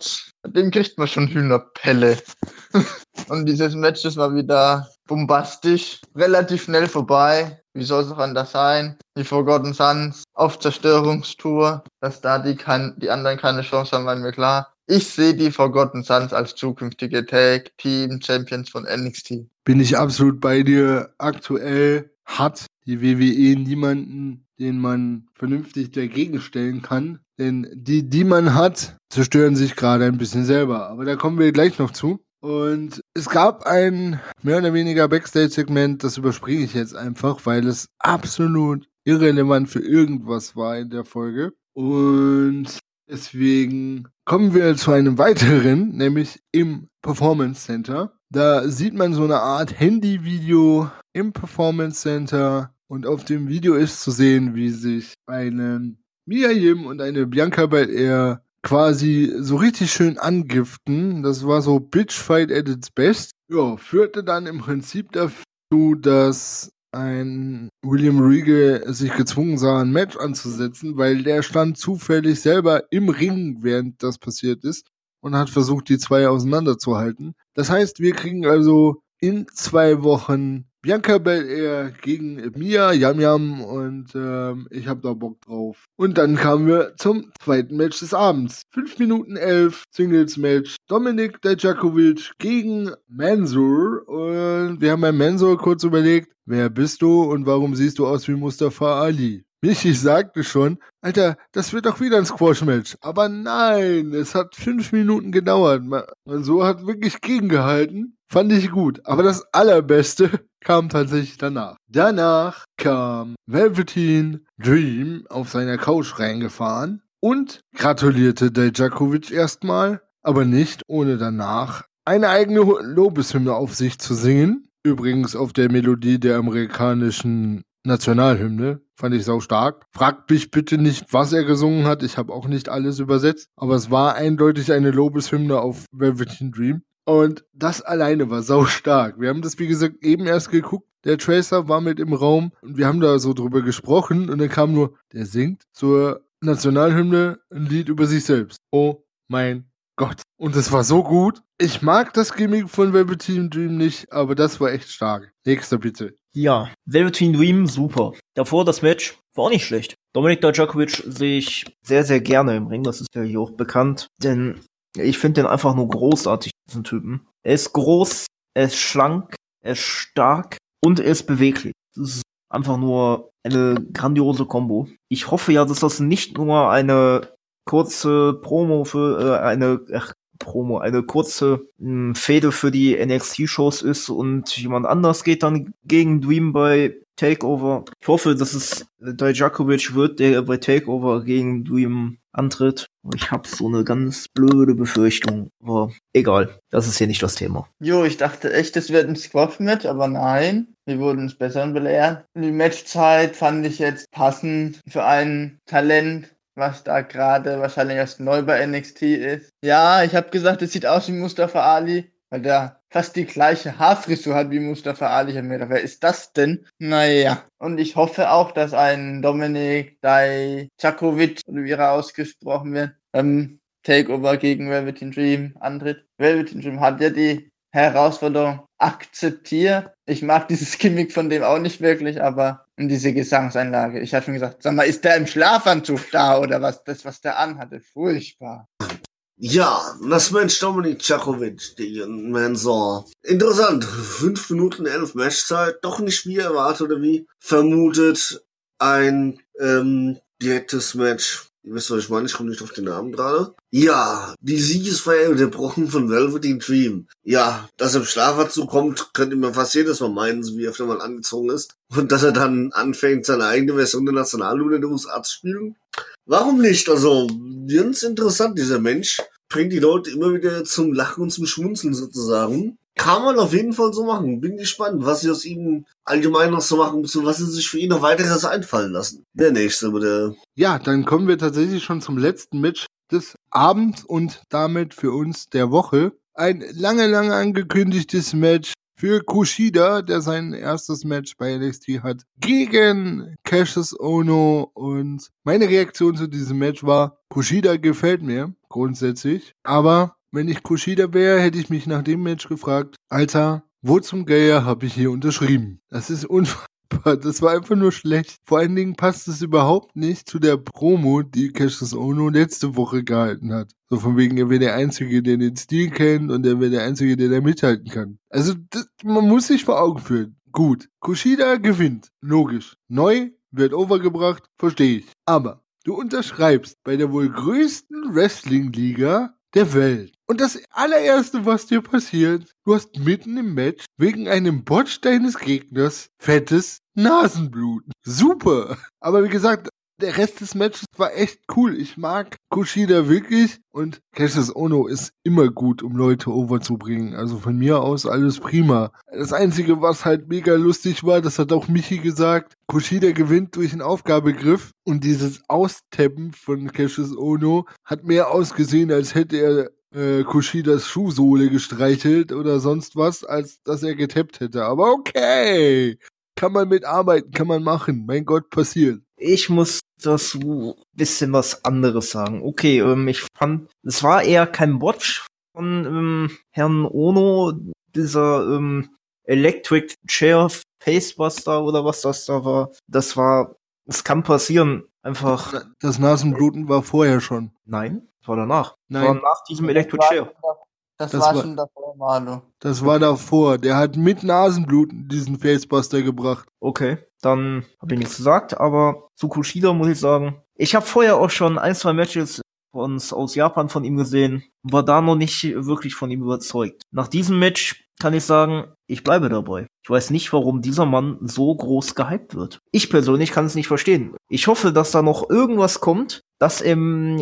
dem kriegt man schon Hühnerpelle. [LAUGHS] Und dieses Match, das war wieder bombastisch, relativ schnell vorbei. Wie soll es auch anders sein? Die Forgotten Sons auf Zerstörungstour, dass da die, kein, die anderen keine Chance haben, war mir klar. Ich sehe die Forgotten Sons als zukünftige Tag Team Champions von NXT. Bin ich absolut bei dir. Aktuell hat die WWE niemanden, den man vernünftig dagegen stellen kann. Denn die, die man hat, zerstören sich gerade ein bisschen selber. Aber da kommen wir gleich noch zu. Und es gab ein mehr oder weniger Backstage-Segment, das überspringe ich jetzt einfach, weil es absolut irrelevant für irgendwas war in der Folge. Und deswegen kommen wir zu einem weiteren, nämlich im Performance Center. Da sieht man so eine Art Handy-Video im Performance Center und auf dem Video ist zu sehen, wie sich eine Mia Yim und eine Bianca Belair quasi so richtig schön angiften. Das war so Bitchfight at its best. Ja, führte dann im Prinzip dazu, dass ein William Regal sich gezwungen sah, ein Match anzusetzen, weil der stand zufällig selber im Ring, während das passiert ist und hat versucht, die zwei auseinanderzuhalten. Das heißt, wir kriegen also in zwei Wochen Bianca Belair gegen Mia Yam Yam und ähm, ich habe da Bock drauf. Und dann kamen wir zum zweiten Match des Abends. 5 Minuten 11 Singles Match. Dominik Dajakovic gegen Mansur und wir haben bei Mansur kurz überlegt, wer bist du und warum siehst du aus wie Mustafa Ali? Michi sagte schon, Alter, das wird doch wieder ein Squash-Match. Aber nein, es hat fünf Minuten gedauert. Und so hat wirklich gegengehalten. Fand ich gut. Aber das Allerbeste [LAUGHS] kam tatsächlich danach. Danach kam Velveteen Dream auf seiner Couch reingefahren und gratulierte Dejakovic erstmal, aber nicht ohne danach eine eigene Lobeshymne auf sich zu singen. Übrigens auf der Melodie der amerikanischen Nationalhymne. Fand ich sau stark. Fragt mich bitte nicht, was er gesungen hat. Ich habe auch nicht alles übersetzt. Aber es war eindeutig eine Lobeshymne auf Velveteen Dream. Und das alleine war sau stark. Wir haben das, wie gesagt, eben erst geguckt. Der Tracer war mit im Raum und wir haben da so drüber gesprochen und dann kam nur, der singt zur Nationalhymne ein Lied über sich selbst. Oh mein Gott. Und es war so gut. Ich mag das Gimmick von Velveteen Dream nicht, aber das war echt stark. Nächster bitte. Ja, Velveteen Dream, super. Davor das Match war auch nicht schlecht. Dominik Dajakovic sehe ich sehr, sehr gerne im Ring, das ist ja hier auch bekannt. Denn ich finde den einfach nur großartig, diesen Typen. Er ist groß, er ist schlank, er ist stark und er ist beweglich. Das ist einfach nur eine grandiose Combo. Ich hoffe ja, dass das nicht nur eine kurze Promo für äh, eine ach, Promo, eine kurze mh, Fehde für die NXT-Shows ist und jemand anders geht dann gegen Dream bei Takeover. Ich hoffe, dass es Dijakovic wird, der bei Takeover gegen Dream antritt. Ich habe so eine ganz blöde Befürchtung, aber egal, das ist hier nicht das Thema. Jo, ich dachte echt, es wird ein Squash-Match, aber nein, wir wurden uns Besseren belehrt. Die Matchzeit fand ich jetzt passend für ein Talent, was da gerade wahrscheinlich erst neu bei NXT ist. Ja, ich habe gesagt, es sieht aus wie Mustafa Ali, weil der fast die gleiche Haarfrisur hat wie Mustafa Ali. Ich habe mir gedacht, wer ist das denn? Naja. Und ich hoffe auch, dass ein Dominik Dajakovic, oder wie er ausgesprochen wird, ähm, Takeover gegen Velveteen Dream antritt. Velveteen Dream hat ja die Herausforderung akzeptiert. Ich mag dieses [LAUGHS] Gimmick von dem auch nicht wirklich, aber in diese Gesangseinlage. Ich hatte schon gesagt, sag mal, ist der im Schlafanzug da oder was? Das, was der anhatte, furchtbar. Ja, das Mensch Dominik Czachovic, den Mansor. Interessant. Fünf Minuten elf Matchzeit. Doch nicht wie erwartet oder wie vermutet. Ein ähm, direktes Match Ihr wisst, was ich meine, ich komme nicht auf den Namen gerade. Ja, die Siegesfeier der Brochen von Velveteen Dream. Ja, dass er im Schlafanzug kommt, könnte man fast jedes Mal meinen, so wie er öfter mal angezogen ist. Und dass er dann anfängt, seine eigene Version der Nationalhymne den USA zu spielen. Warum nicht? Also, ganz interessant, dieser Mensch. Bringt die Leute immer wieder zum Lachen und zum Schmunzeln sozusagen. Kann man auf jeden Fall so machen. Bin gespannt, was sie aus ihm allgemein noch so machen, was sie sich für ihn noch weiteres einfallen lassen. Der nächste, bitte. Ja, dann kommen wir tatsächlich schon zum letzten Match des Abends und damit für uns der Woche. Ein lange, lange angekündigtes Match für Kushida, der sein erstes Match bei NXT hat, gegen Cassius Ono. Und meine Reaktion zu diesem Match war, Kushida gefällt mir grundsätzlich, aber wenn ich Kushida wäre, hätte ich mich nach dem Match gefragt, Alter, wo zum Geier habe ich hier unterschrieben? Das ist unfassbar. Das war einfach nur schlecht. Vor allen Dingen passt es überhaupt nicht zu der Promo, die Cassius Ono letzte Woche gehalten hat. So von wegen, er wäre der Einzige, der den Stil kennt und er wäre der Einzige, der da mithalten kann. Also das, man muss sich vor Augen führen. Gut, Kushida gewinnt. Logisch. Neu wird overgebracht, verstehe ich. Aber du unterschreibst bei der wohl größten Wrestling-Liga der Welt. Und das allererste, was dir passiert, du hast mitten im Match wegen einem Botch deines Gegners fettes Nasenbluten. Super! Aber wie gesagt, der Rest des Matches war echt cool. Ich mag Kushida wirklich und Cassius Ono ist immer gut, um Leute overzubringen. Also von mir aus alles prima. Das Einzige, was halt mega lustig war, das hat auch Michi gesagt, Kushida gewinnt durch einen Aufgabegriff und dieses Austappen von Cassius Ono hat mehr ausgesehen, als hätte er äh, Kushidas Schuhsohle gestreichelt oder sonst was, als dass er getappt hätte. Aber okay, kann man mitarbeiten, kann man machen. Mein Gott, passiert. Ich muss dazu bisschen was anderes sagen. Okay, ähm, ich fand, es war eher kein Botch von ähm, Herrn Ono, dieser ähm, Electric Chair Facebuster oder was das da war. Das war, es kann passieren. Einfach. Das Nasenbluten war vorher schon. Nein, das war danach. Nein. Das war nach diesem Electric Chair. Das, Das war war- schon davor, Manu. Das war davor. Der hat mit Nasenbluten diesen Facebuster gebracht. Okay, dann habe ich nichts gesagt, aber zu Kushida muss ich sagen, ich habe vorher auch schon ein, zwei Matches von, aus Japan von ihm gesehen, war da noch nicht wirklich von ihm überzeugt. Nach diesem Match kann ich sagen, ich bleibe dabei. Ich weiß nicht, warum dieser Mann so groß gehypt wird. Ich persönlich kann es nicht verstehen. Ich hoffe, dass da noch irgendwas kommt, dass er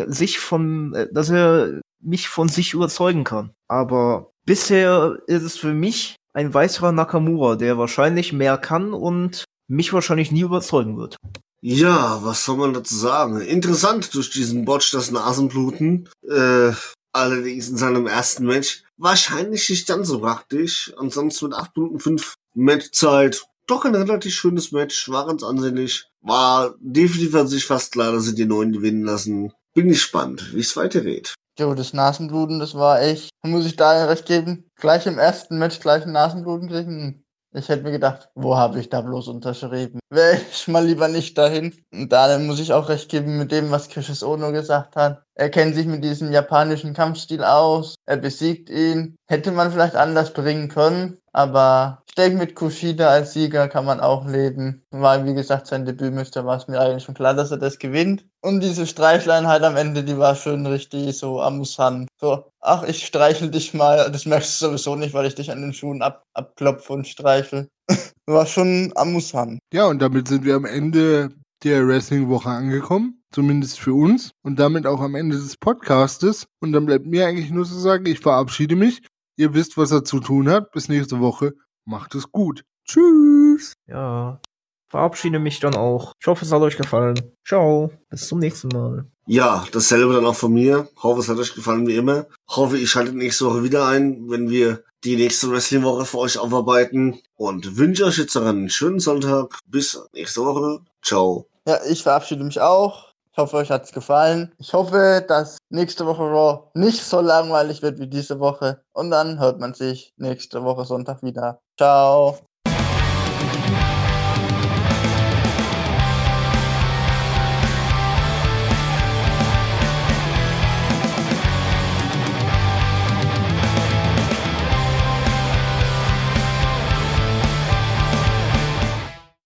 sich von, äh, dass er mich von sich überzeugen kann. Aber bisher ist es für mich ein weiterer Nakamura, der wahrscheinlich mehr kann und mich wahrscheinlich nie überzeugen wird. Ja, was soll man dazu sagen? Interessant durch diesen Botch das Nasenbluten. Äh, allerdings in seinem ersten Match. Wahrscheinlich nicht ganz so praktisch. Ansonsten mit 8 Minuten 5 Matchzeit. Doch ein relativ schönes Match. War ganz ansehnlich. War definitiv an sich fast klar, dass sie die Neuen gewinnen lassen. Bin gespannt, wie es weitergeht. Jo, das Nasenbluten, das war echt. Muss ich da recht geben? Gleich im ersten Match gleich ein Nasenbluten kriegen? Ich hätte mir gedacht, wo habe ich da bloß unterschrieben? Wäre ich mal lieber nicht dahin. Und da muss ich auch recht geben mit dem, was Cassius Ono gesagt hat. Er kennt sich mit diesem japanischen Kampfstil aus. Er besiegt ihn. Hätte man vielleicht anders bringen können. Aber ich denke, mit Kushida als Sieger kann man auch leben. Weil, wie gesagt, sein Debüt müsste, war es mir eigentlich schon klar, dass er das gewinnt. Und diese Streichleinheit am Ende, die war schön richtig so amüsant. So, ach, ich streichel dich mal. Das merkst du sowieso nicht, weil ich dich an den Schuhen ab, abklopfe und streichel. [LAUGHS] war schon amüsant. Ja, und damit sind wir am Ende der Wrestling-Woche angekommen. Zumindest für uns. Und damit auch am Ende des Podcastes. Und dann bleibt mir eigentlich nur zu sagen, ich verabschiede mich. Ihr wisst, was er zu tun hat. Bis nächste Woche. Macht es gut. Tschüss. Ja, verabschiede mich dann auch. Ich hoffe, es hat euch gefallen. Ciao, bis zum nächsten Mal. Ja, dasselbe dann auch von mir. Hoffe, es hat euch gefallen wie immer. Hoffe, ihr schaltet nächste Woche wieder ein, wenn wir die nächste Wrestling-Woche für euch aufarbeiten. Und wünsche euch jetzt noch einen schönen Sonntag. Bis nächste Woche. Ciao. Ja, ich verabschiede mich auch. Ich hoffe, euch hat's gefallen. Ich hoffe, dass nächste Woche Raw nicht so langweilig wird wie diese Woche. Und dann hört man sich nächste Woche Sonntag wieder. Ciao.